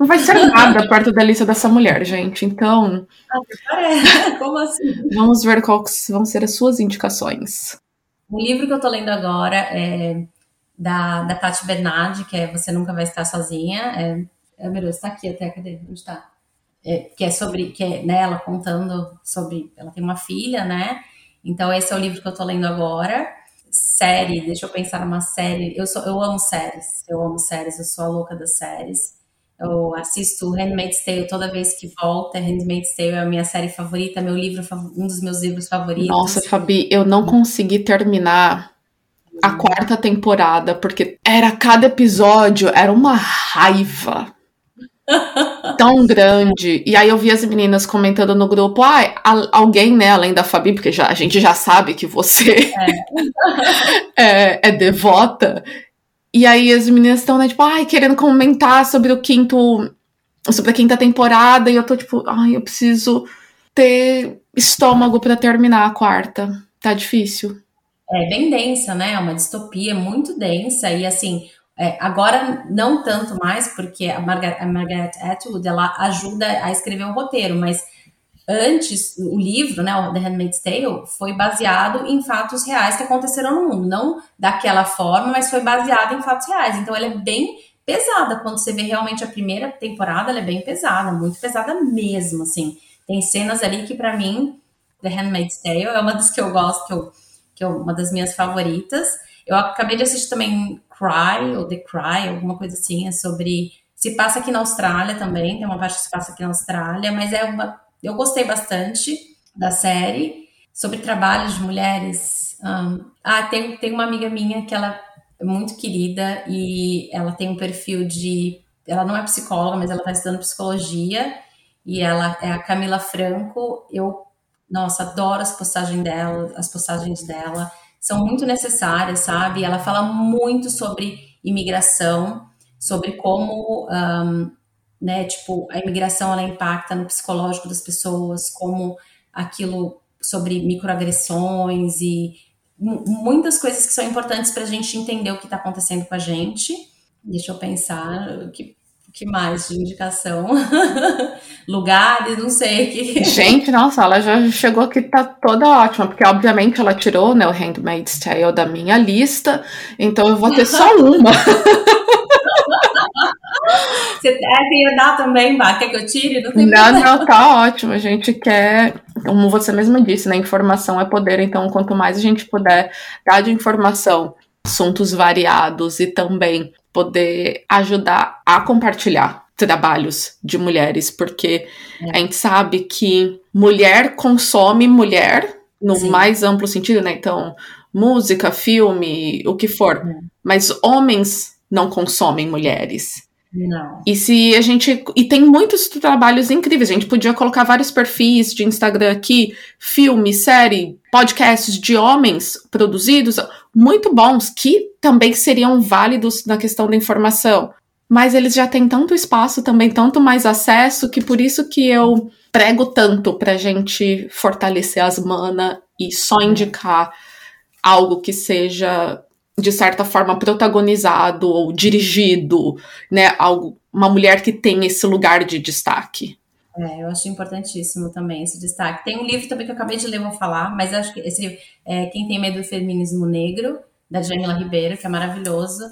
S1: não vai ser nada perto da lista dessa mulher, gente. Então.
S2: Ah, como assim?
S1: Vamos ver quais vão ser as suas indicações.
S2: Um livro que eu tô lendo agora é da, da Tati Bernardi, que é Você Nunca Vai Estar Sozinha. É, é meu Deus, tá aqui até, cadê? Onde tá? É, que é sobre, que é né, contando sobre, ela tem uma filha, né? Então esse é o livro que eu tô lendo agora. Série, deixa eu pensar numa série. Eu sou, eu amo séries, eu amo séries, eu sou a louca das séries. Eu assisto Handmaid's Tale toda vez que volta. Handmaid's Tale é a minha série favorita, meu livro, um dos meus livros favoritos.
S1: Nossa, Fabi, eu não consegui terminar a quarta temporada, porque era cada episódio, era uma raiva tão grande. E aí eu vi as meninas comentando no grupo, ah, alguém, né, além da Fabi, porque já, a gente já sabe que você é, é, é devota. E aí as meninas estão, né, tipo, ai, querendo comentar sobre o quinto. sobre a quinta temporada, e eu tô tipo, ai, eu preciso ter estômago para terminar a quarta. Tá difícil.
S2: É bem densa, né? É uma distopia muito densa, e assim, é, agora não tanto mais, porque a, Margaret, Atwood ela ajuda a escrever o roteiro, mas antes, o livro, né, o The Handmaid's Tale, foi baseado em fatos reais que aconteceram no mundo. Não daquela forma, mas foi baseado em fatos reais. Então, ela é bem pesada. Quando você vê realmente a primeira temporada, ela é bem pesada, muito pesada mesmo, assim. Tem cenas ali que, para mim, The Handmaid's Tale é uma das que eu gosto, que, eu, que é uma das minhas favoritas. Eu acabei de assistir também Cry, ou The Cry, alguma coisa assim, é sobre... Se passa aqui na Austrália também, tem uma parte que se passa aqui na Austrália, mas é uma eu gostei bastante da série sobre trabalhos de mulheres. Ah, tem, tem uma amiga minha que ela é muito querida e ela tem um perfil de. Ela não é psicóloga, mas ela está estudando psicologia e ela é a Camila Franco. Eu, nossa, adoro as postagens dela, as postagens dela são muito necessárias, sabe? Ela fala muito sobre imigração, sobre como um, né? Tipo, a imigração ela impacta no psicológico das pessoas, como aquilo sobre microagressões e muitas coisas que são importantes para a gente entender o que está acontecendo com a gente. Deixa eu pensar o que, que mais de indicação. Lugares, não sei. Que...
S1: Gente, nossa, ela já chegou aqui, tá toda ótima, porque obviamente ela tirou né, o Handmaid's Tale da minha lista, então eu vou ter só uma.
S2: Você quer dar também, Bah? Quer que eu tire?
S1: Não, não, não, tá ótimo. A gente quer, como você mesma disse, né? Informação é poder, então quanto mais a gente puder dar de informação, assuntos variados e também poder ajudar a compartilhar trabalhos de mulheres, porque é. a gente sabe que mulher consome mulher no Sim. mais amplo sentido, né? Então, música, filme, o que for. É. Mas homens não consomem mulheres.
S2: Não.
S1: E se a gente. E tem muitos trabalhos incríveis. A gente podia colocar vários perfis de Instagram aqui, filme, série, podcasts de homens produzidos, muito bons, que também seriam válidos na questão da informação. Mas eles já têm tanto espaço também, tanto mais acesso, que por isso que eu prego tanto pra gente fortalecer as mana e só indicar algo que seja de certa forma protagonizado ou dirigido, né, algo, uma mulher que tem esse lugar de destaque.
S2: É, eu acho importantíssimo também esse destaque. Tem um livro também que eu acabei de ler, vou falar, mas acho que esse livro é Quem Tem Medo do Feminismo Negro, da Jamila Ribeiro, que é maravilhoso.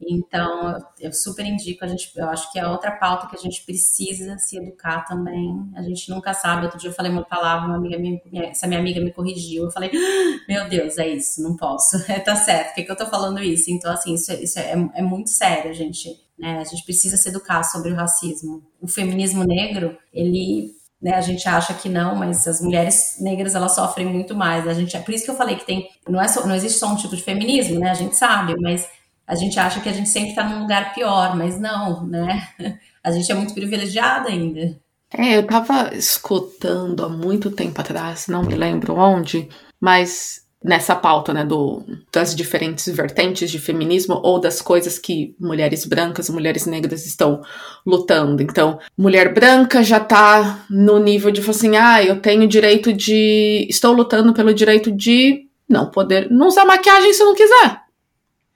S2: Então, eu super indico, a gente, eu acho que é outra pauta que a gente precisa se educar também. A gente nunca sabe. Outro dia eu falei uma palavra, uma amiga minha, essa minha amiga me corrigiu. Eu falei, ah, meu Deus, é isso, não posso. É, tá certo, por que, que eu tô falando isso? Então, assim, isso, isso é, é muito sério, gente. Né? A gente precisa se educar sobre o racismo. O feminismo negro, ele né, a gente acha que não, mas as mulheres negras elas sofrem muito mais. A gente, é por isso que eu falei que tem, não é só, não existe só um tipo de feminismo, né? A gente sabe, mas a gente acha que a gente sempre está num lugar pior, mas não, né? A gente é muito privilegiada ainda.
S1: É, eu estava escutando há muito tempo atrás, não me lembro onde, mas nessa pauta, né, do, das diferentes vertentes de feminismo ou das coisas que mulheres brancas, mulheres negras estão lutando. Então, mulher branca já tá no nível de assim, ah, eu tenho direito de, estou lutando pelo direito de não poder, não usar maquiagem se eu não quiser.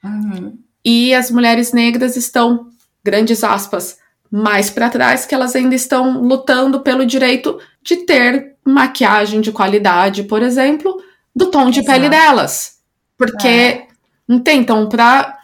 S2: Uhum.
S1: E as mulheres negras estão, grandes aspas, mais para trás, que elas ainda estão lutando pelo direito de ter maquiagem de qualidade, por exemplo, do tom de Exato. pele delas. Porque, é. então, para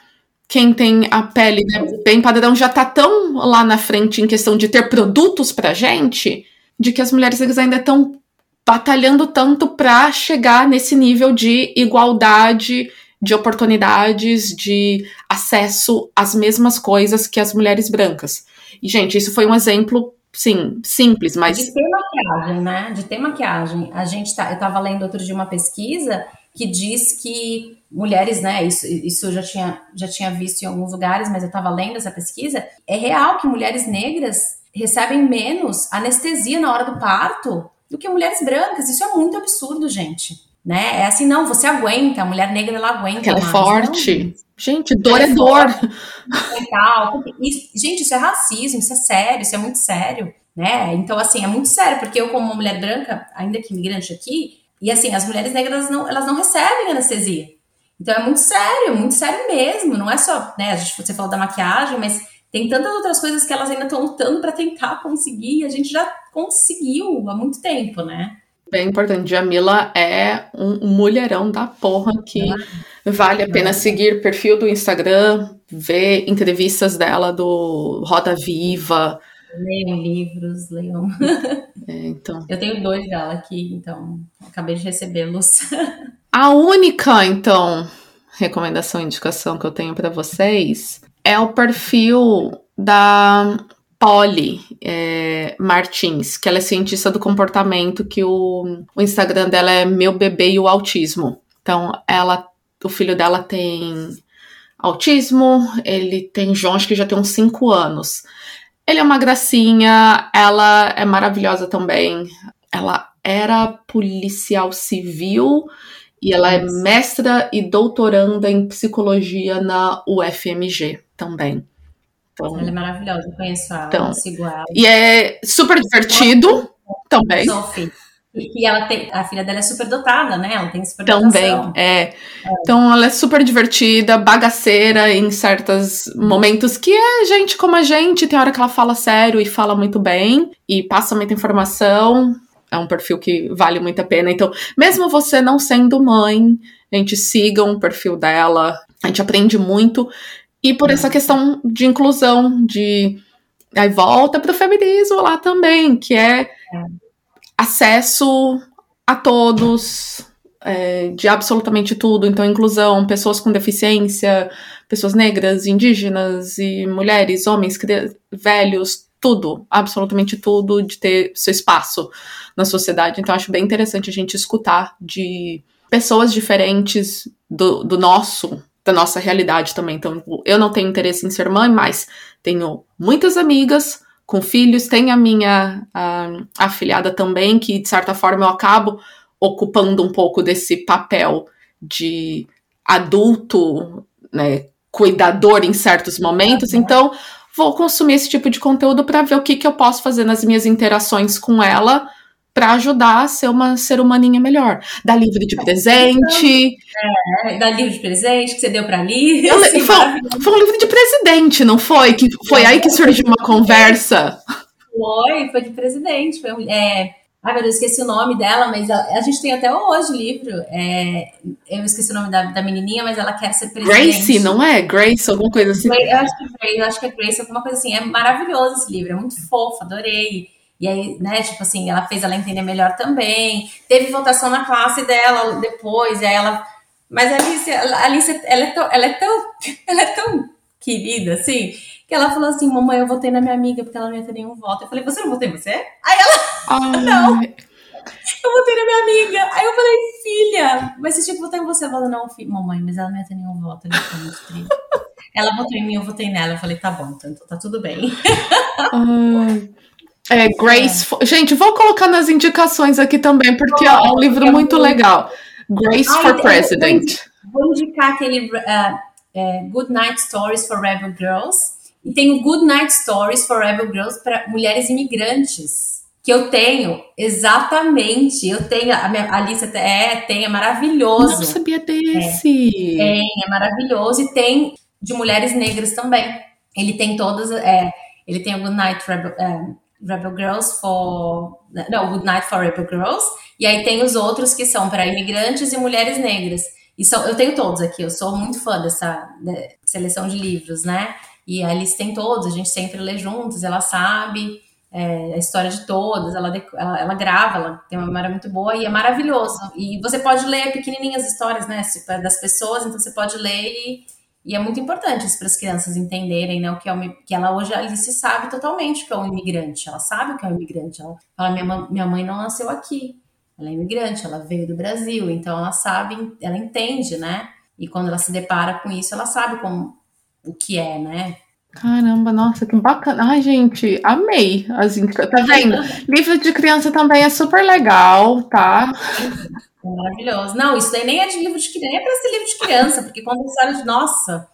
S1: quem tem a pele né, bem padrão já tá tão lá na frente em questão de ter produtos pra gente, de que as mulheres negras ainda estão batalhando tanto para chegar nesse nível de igualdade de oportunidades, de acesso às mesmas coisas que as mulheres brancas. E, gente, isso foi um exemplo, sim, simples, mas.
S2: De ter maquiagem, né? De ter maquiagem. A gente tá. Eu estava lendo outro dia uma pesquisa que diz que mulheres, né? Isso, isso eu já tinha, já tinha visto em alguns lugares, mas eu estava lendo essa pesquisa. É real que mulheres negras recebem menos anestesia na hora do parto do que mulheres brancas. Isso é muito absurdo, gente né? É assim, não, você aguenta, a mulher negra ela aguenta.
S1: Ela é forte. Não. Gente, dor é, é dor.
S2: Isso, gente, isso é racismo, isso é sério, isso é muito sério, né? Então, assim, é muito sério, porque eu, como uma mulher branca, ainda que imigrante aqui, e assim, as mulheres negras não, elas não recebem anestesia. Então é muito sério, muito sério mesmo. Não é só, né? A gente, você falou da maquiagem, mas tem tantas outras coisas que elas ainda estão lutando para tentar conseguir. E a gente já conseguiu há muito tempo, né?
S1: Bem importante. Jamila é um mulherão da porra que vale a pena seguir perfil do Instagram, ver entrevistas dela do Roda Viva.
S2: Leiam livros, leiam.
S1: É, então.
S2: Eu tenho dois dela aqui, então acabei de recebê-los.
S1: A única, então, recomendação e indicação que eu tenho para vocês é o perfil da Polly é, Martins, que ela é cientista do comportamento, que o, o Instagram dela é Meu Bebê e o Autismo. Então, ela, o filho dela tem autismo, ele tem João, acho que já tem uns 5 anos. Ele é uma gracinha, ela é maravilhosa também. Ela era policial civil e ela é mestra e doutoranda em psicologia na UFMG também.
S2: Então, ela é maravilhosa, eu conheço ela, então, sigo ela.
S1: E é super divertido também.
S2: Sophie. E ela tem, a filha dela é super dotada, né? Ela tem super
S1: Também, é. é. Então ela é super divertida, bagaceira em certos momentos que é gente como a gente, tem hora que ela fala sério e fala muito bem e passa muita informação. É um perfil que vale muito a pena. Então, mesmo você não sendo mãe, a gente siga o perfil dela, a gente aprende muito. E por essa questão de inclusão, de. Aí volta para o feminismo lá também, que é, é acesso a todos, é, de absolutamente tudo. Então, inclusão, pessoas com deficiência, pessoas negras, indígenas e mulheres, homens, velhos, tudo, absolutamente tudo, de ter seu espaço na sociedade. Então, acho bem interessante a gente escutar de pessoas diferentes do, do nosso da nossa realidade também. Então, eu não tenho interesse em ser mãe, mas tenho muitas amigas com filhos, tem a minha a, afilhada também, que de certa forma eu acabo ocupando um pouco desse papel de adulto, né, cuidador em certos momentos. Então, vou consumir esse tipo de conteúdo para ver o que, que eu posso fazer nas minhas interações com ela para ajudar a ser uma ser humaninha melhor. Dá livro de presente.
S2: É, dá livro de presente que você deu para ali.
S1: Foi, foi, um livro de presidente, não foi? Que foi aí que surgiu uma conversa.
S2: Foi, foi de presidente. Foi, é, Ai, meu Deus, esqueci o nome dela, mas a, a gente tem até hoje o livro. É, eu esqueci o nome da, da menininha, mas ela quer ser presidente.
S1: Grace, não é? Grace, alguma coisa assim.
S2: Eu acho que é eu acho que é Grace, alguma coisa assim. É maravilhoso esse livro, é muito fofo, adorei. E aí, né, tipo assim, ela fez ela entender melhor também. Teve votação na classe dela depois, e aí ela. Mas a Alice, a Alice ela, é tão, ela, é tão, ela é tão querida, assim, que ela falou assim: Mamãe, eu votei na minha amiga porque ela não ia ter nenhum voto. Eu falei: Você não votou em você? Aí ela: Não. Eu votei na minha amiga. Aí eu falei: Filha, mas você tinha que votar em você. Ela falou: Não, filho, mamãe, mas ela não ia ter nenhum voto. Ela ficou muito triste. Ela votou em mim, eu votei nela. Eu falei: Tá bom, então tá tudo bem.
S1: É, Grace. É. Gente, vou colocar nas indicações aqui também, porque é um livro é muito, legal. Grace Ai, for President.
S2: Vou indicar aquele uh, Good Night Stories for Rebel Girls. E tem o Good Night Stories for Rebel Girls para mulheres imigrantes. Que eu tenho, exatamente. Eu tenho, a, minha, a lista é, tem, é maravilhoso.
S1: Não sabia desse.
S2: É, tem, é maravilhoso. E tem de mulheres negras também. Ele tem todas. É, ele tem o Good Night Rebel, Rebel Girls for. Não, Good Night for Rebel Girls. E aí tem os outros que são para imigrantes e mulheres negras. E são, eu tenho todos aqui, eu sou muito fã dessa de, seleção de livros, né? E a Alice tem todos, a gente sempre lê juntos, ela sabe é, a história de todas, ela, ela, ela, grava, ela tem uma memória muito boa e é maravilhoso. E você pode ler pequenininhas histórias, né, das pessoas, então você pode ler e e é muito importante isso para as crianças entenderem, né? O que é que ela hoje ali se sabe totalmente o que é um imigrante. Ela sabe o que é um imigrante. Ela fala: minha, minha mãe não nasceu aqui. Ela é imigrante, ela veio do Brasil, então ela sabe, ela entende, né? E quando ela se depara com isso, ela sabe como o que é, né?
S1: Caramba, nossa, que bacana. Ai, gente, amei as Tá vendo? Livro de criança também é super legal, tá?
S2: Maravilhoso. Não, isso daí nem é de livro de criança, nem é para ser livro de criança, porque conta história de. Nossa,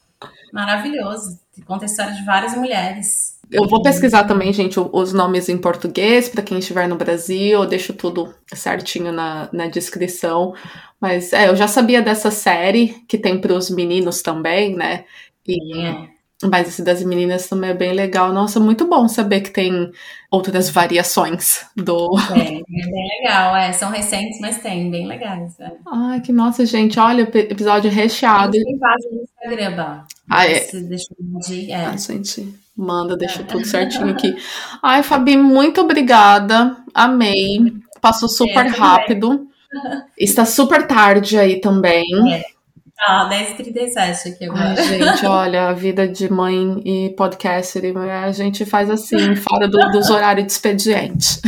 S2: maravilhoso. Conta a história de várias mulheres.
S1: Eu vou pesquisar também, gente, os nomes em português, para quem estiver no Brasil, eu deixo tudo certinho na, na descrição. Mas é, eu já sabia dessa série, que tem para os meninos também, né? E, é. Mas esse das meninas também é bem legal. Nossa, muito bom saber que tem outras variações do.
S2: É, é bem legal, é. São recentes, mas tem, bem legais. É.
S1: Ai, que nossa, gente, olha, episódio recheado.
S2: Tem página no Instagram, Bah.
S1: Ah, é. deixa eu é. Ah, gente, manda, deixa é. tudo certinho aqui. Ai, Fabi, muito obrigada. Amei. Passou super rápido. Está super tarde aí também.
S2: É. Ah, 10h37 aqui agora.
S1: Ai, gente, olha, a vida de mãe e podcaster, a gente faz assim, fora do, dos horários de expediente.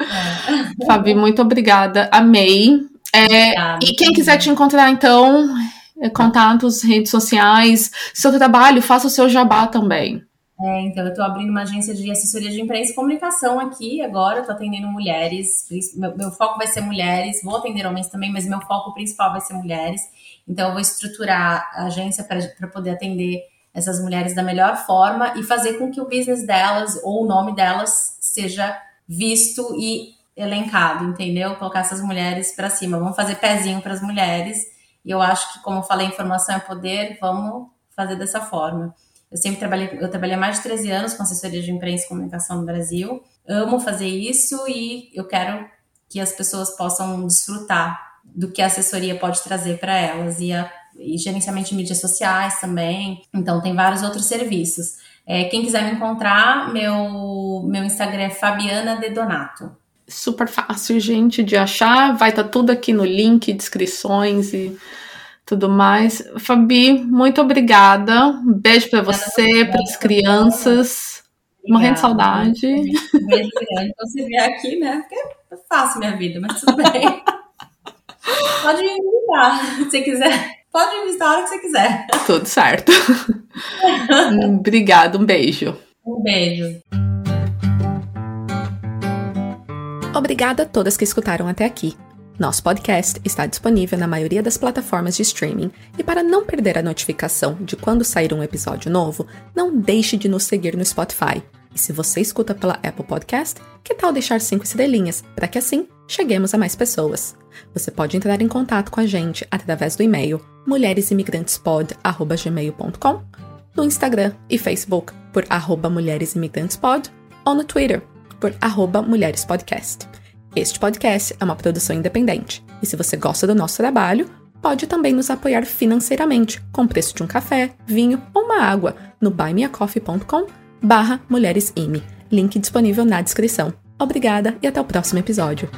S1: É. Fabi, muito obrigada. Amei. É, e quem quiser te encontrar, então, é, contatos, redes sociais, seu trabalho, faça o seu jabá também.
S2: É, então, eu estou abrindo uma agência de assessoria de imprensa e comunicação aqui agora, estou atendendo mulheres, meu, meu, foco vai ser mulheres, vou atender homens também, mas meu foco principal vai ser mulheres. Então, eu vou estruturar a agência para poder atender essas mulheres da melhor forma e fazer com que o business delas ou o nome delas seja visto e elencado, entendeu? Colocar essas mulheres para cima. Vamos fazer pezinho para as mulheres. E eu acho que, como eu falei, informação é poder, vamos fazer dessa forma. Eu sempre trabalhei, eu trabalhei mais de 13 anos com assessoria de imprensa e comunicação no Brasil. Amo fazer isso e eu quero que as pessoas possam desfrutar do que a assessoria pode trazer para elas e, a, e gerenciamento de mídias sociais também. Então, tem vários outros serviços. É, quem quiser me encontrar, meu, meu Instagram é Fabiana de Donato.
S3: Super fácil, gente, de achar. Vai estar tá tudo aqui no link, descrições e tudo mais. Fabi, muito obrigada. Um beijo para você, para as crianças. Obrigada. Morrendo de saudade.
S2: Um beijo grande. Você vier aqui, né? Porque é fácil minha vida, mas tudo bem. Pode me visitar, se você quiser. Pode me visitar a hora que você quiser.
S3: Tudo certo. Obrigada, um beijo.
S2: Um beijo.
S1: Obrigada a todas que escutaram até aqui. Nosso podcast está disponível na maioria das plataformas de streaming e para não perder a notificação de quando sair um episódio novo, não deixe de nos seguir no Spotify. E se você escuta pela Apple Podcast, que tal deixar cinco estrelinhas para que assim cheguemos a mais pessoas? Você pode entrar em contato com a gente através do e-mail mulheresimigrantespod@gmail.com, no Instagram e Facebook por arroba mulheresimigrantespod ou no Twitter por arroba mulherespodcast. Este podcast é uma produção independente e se você gosta do nosso trabalho, pode também nos apoiar financeiramente com o preço de um café, vinho ou uma água no buymeacoffee.com barra mulheresime. Link disponível na descrição. Obrigada e até o próximo episódio.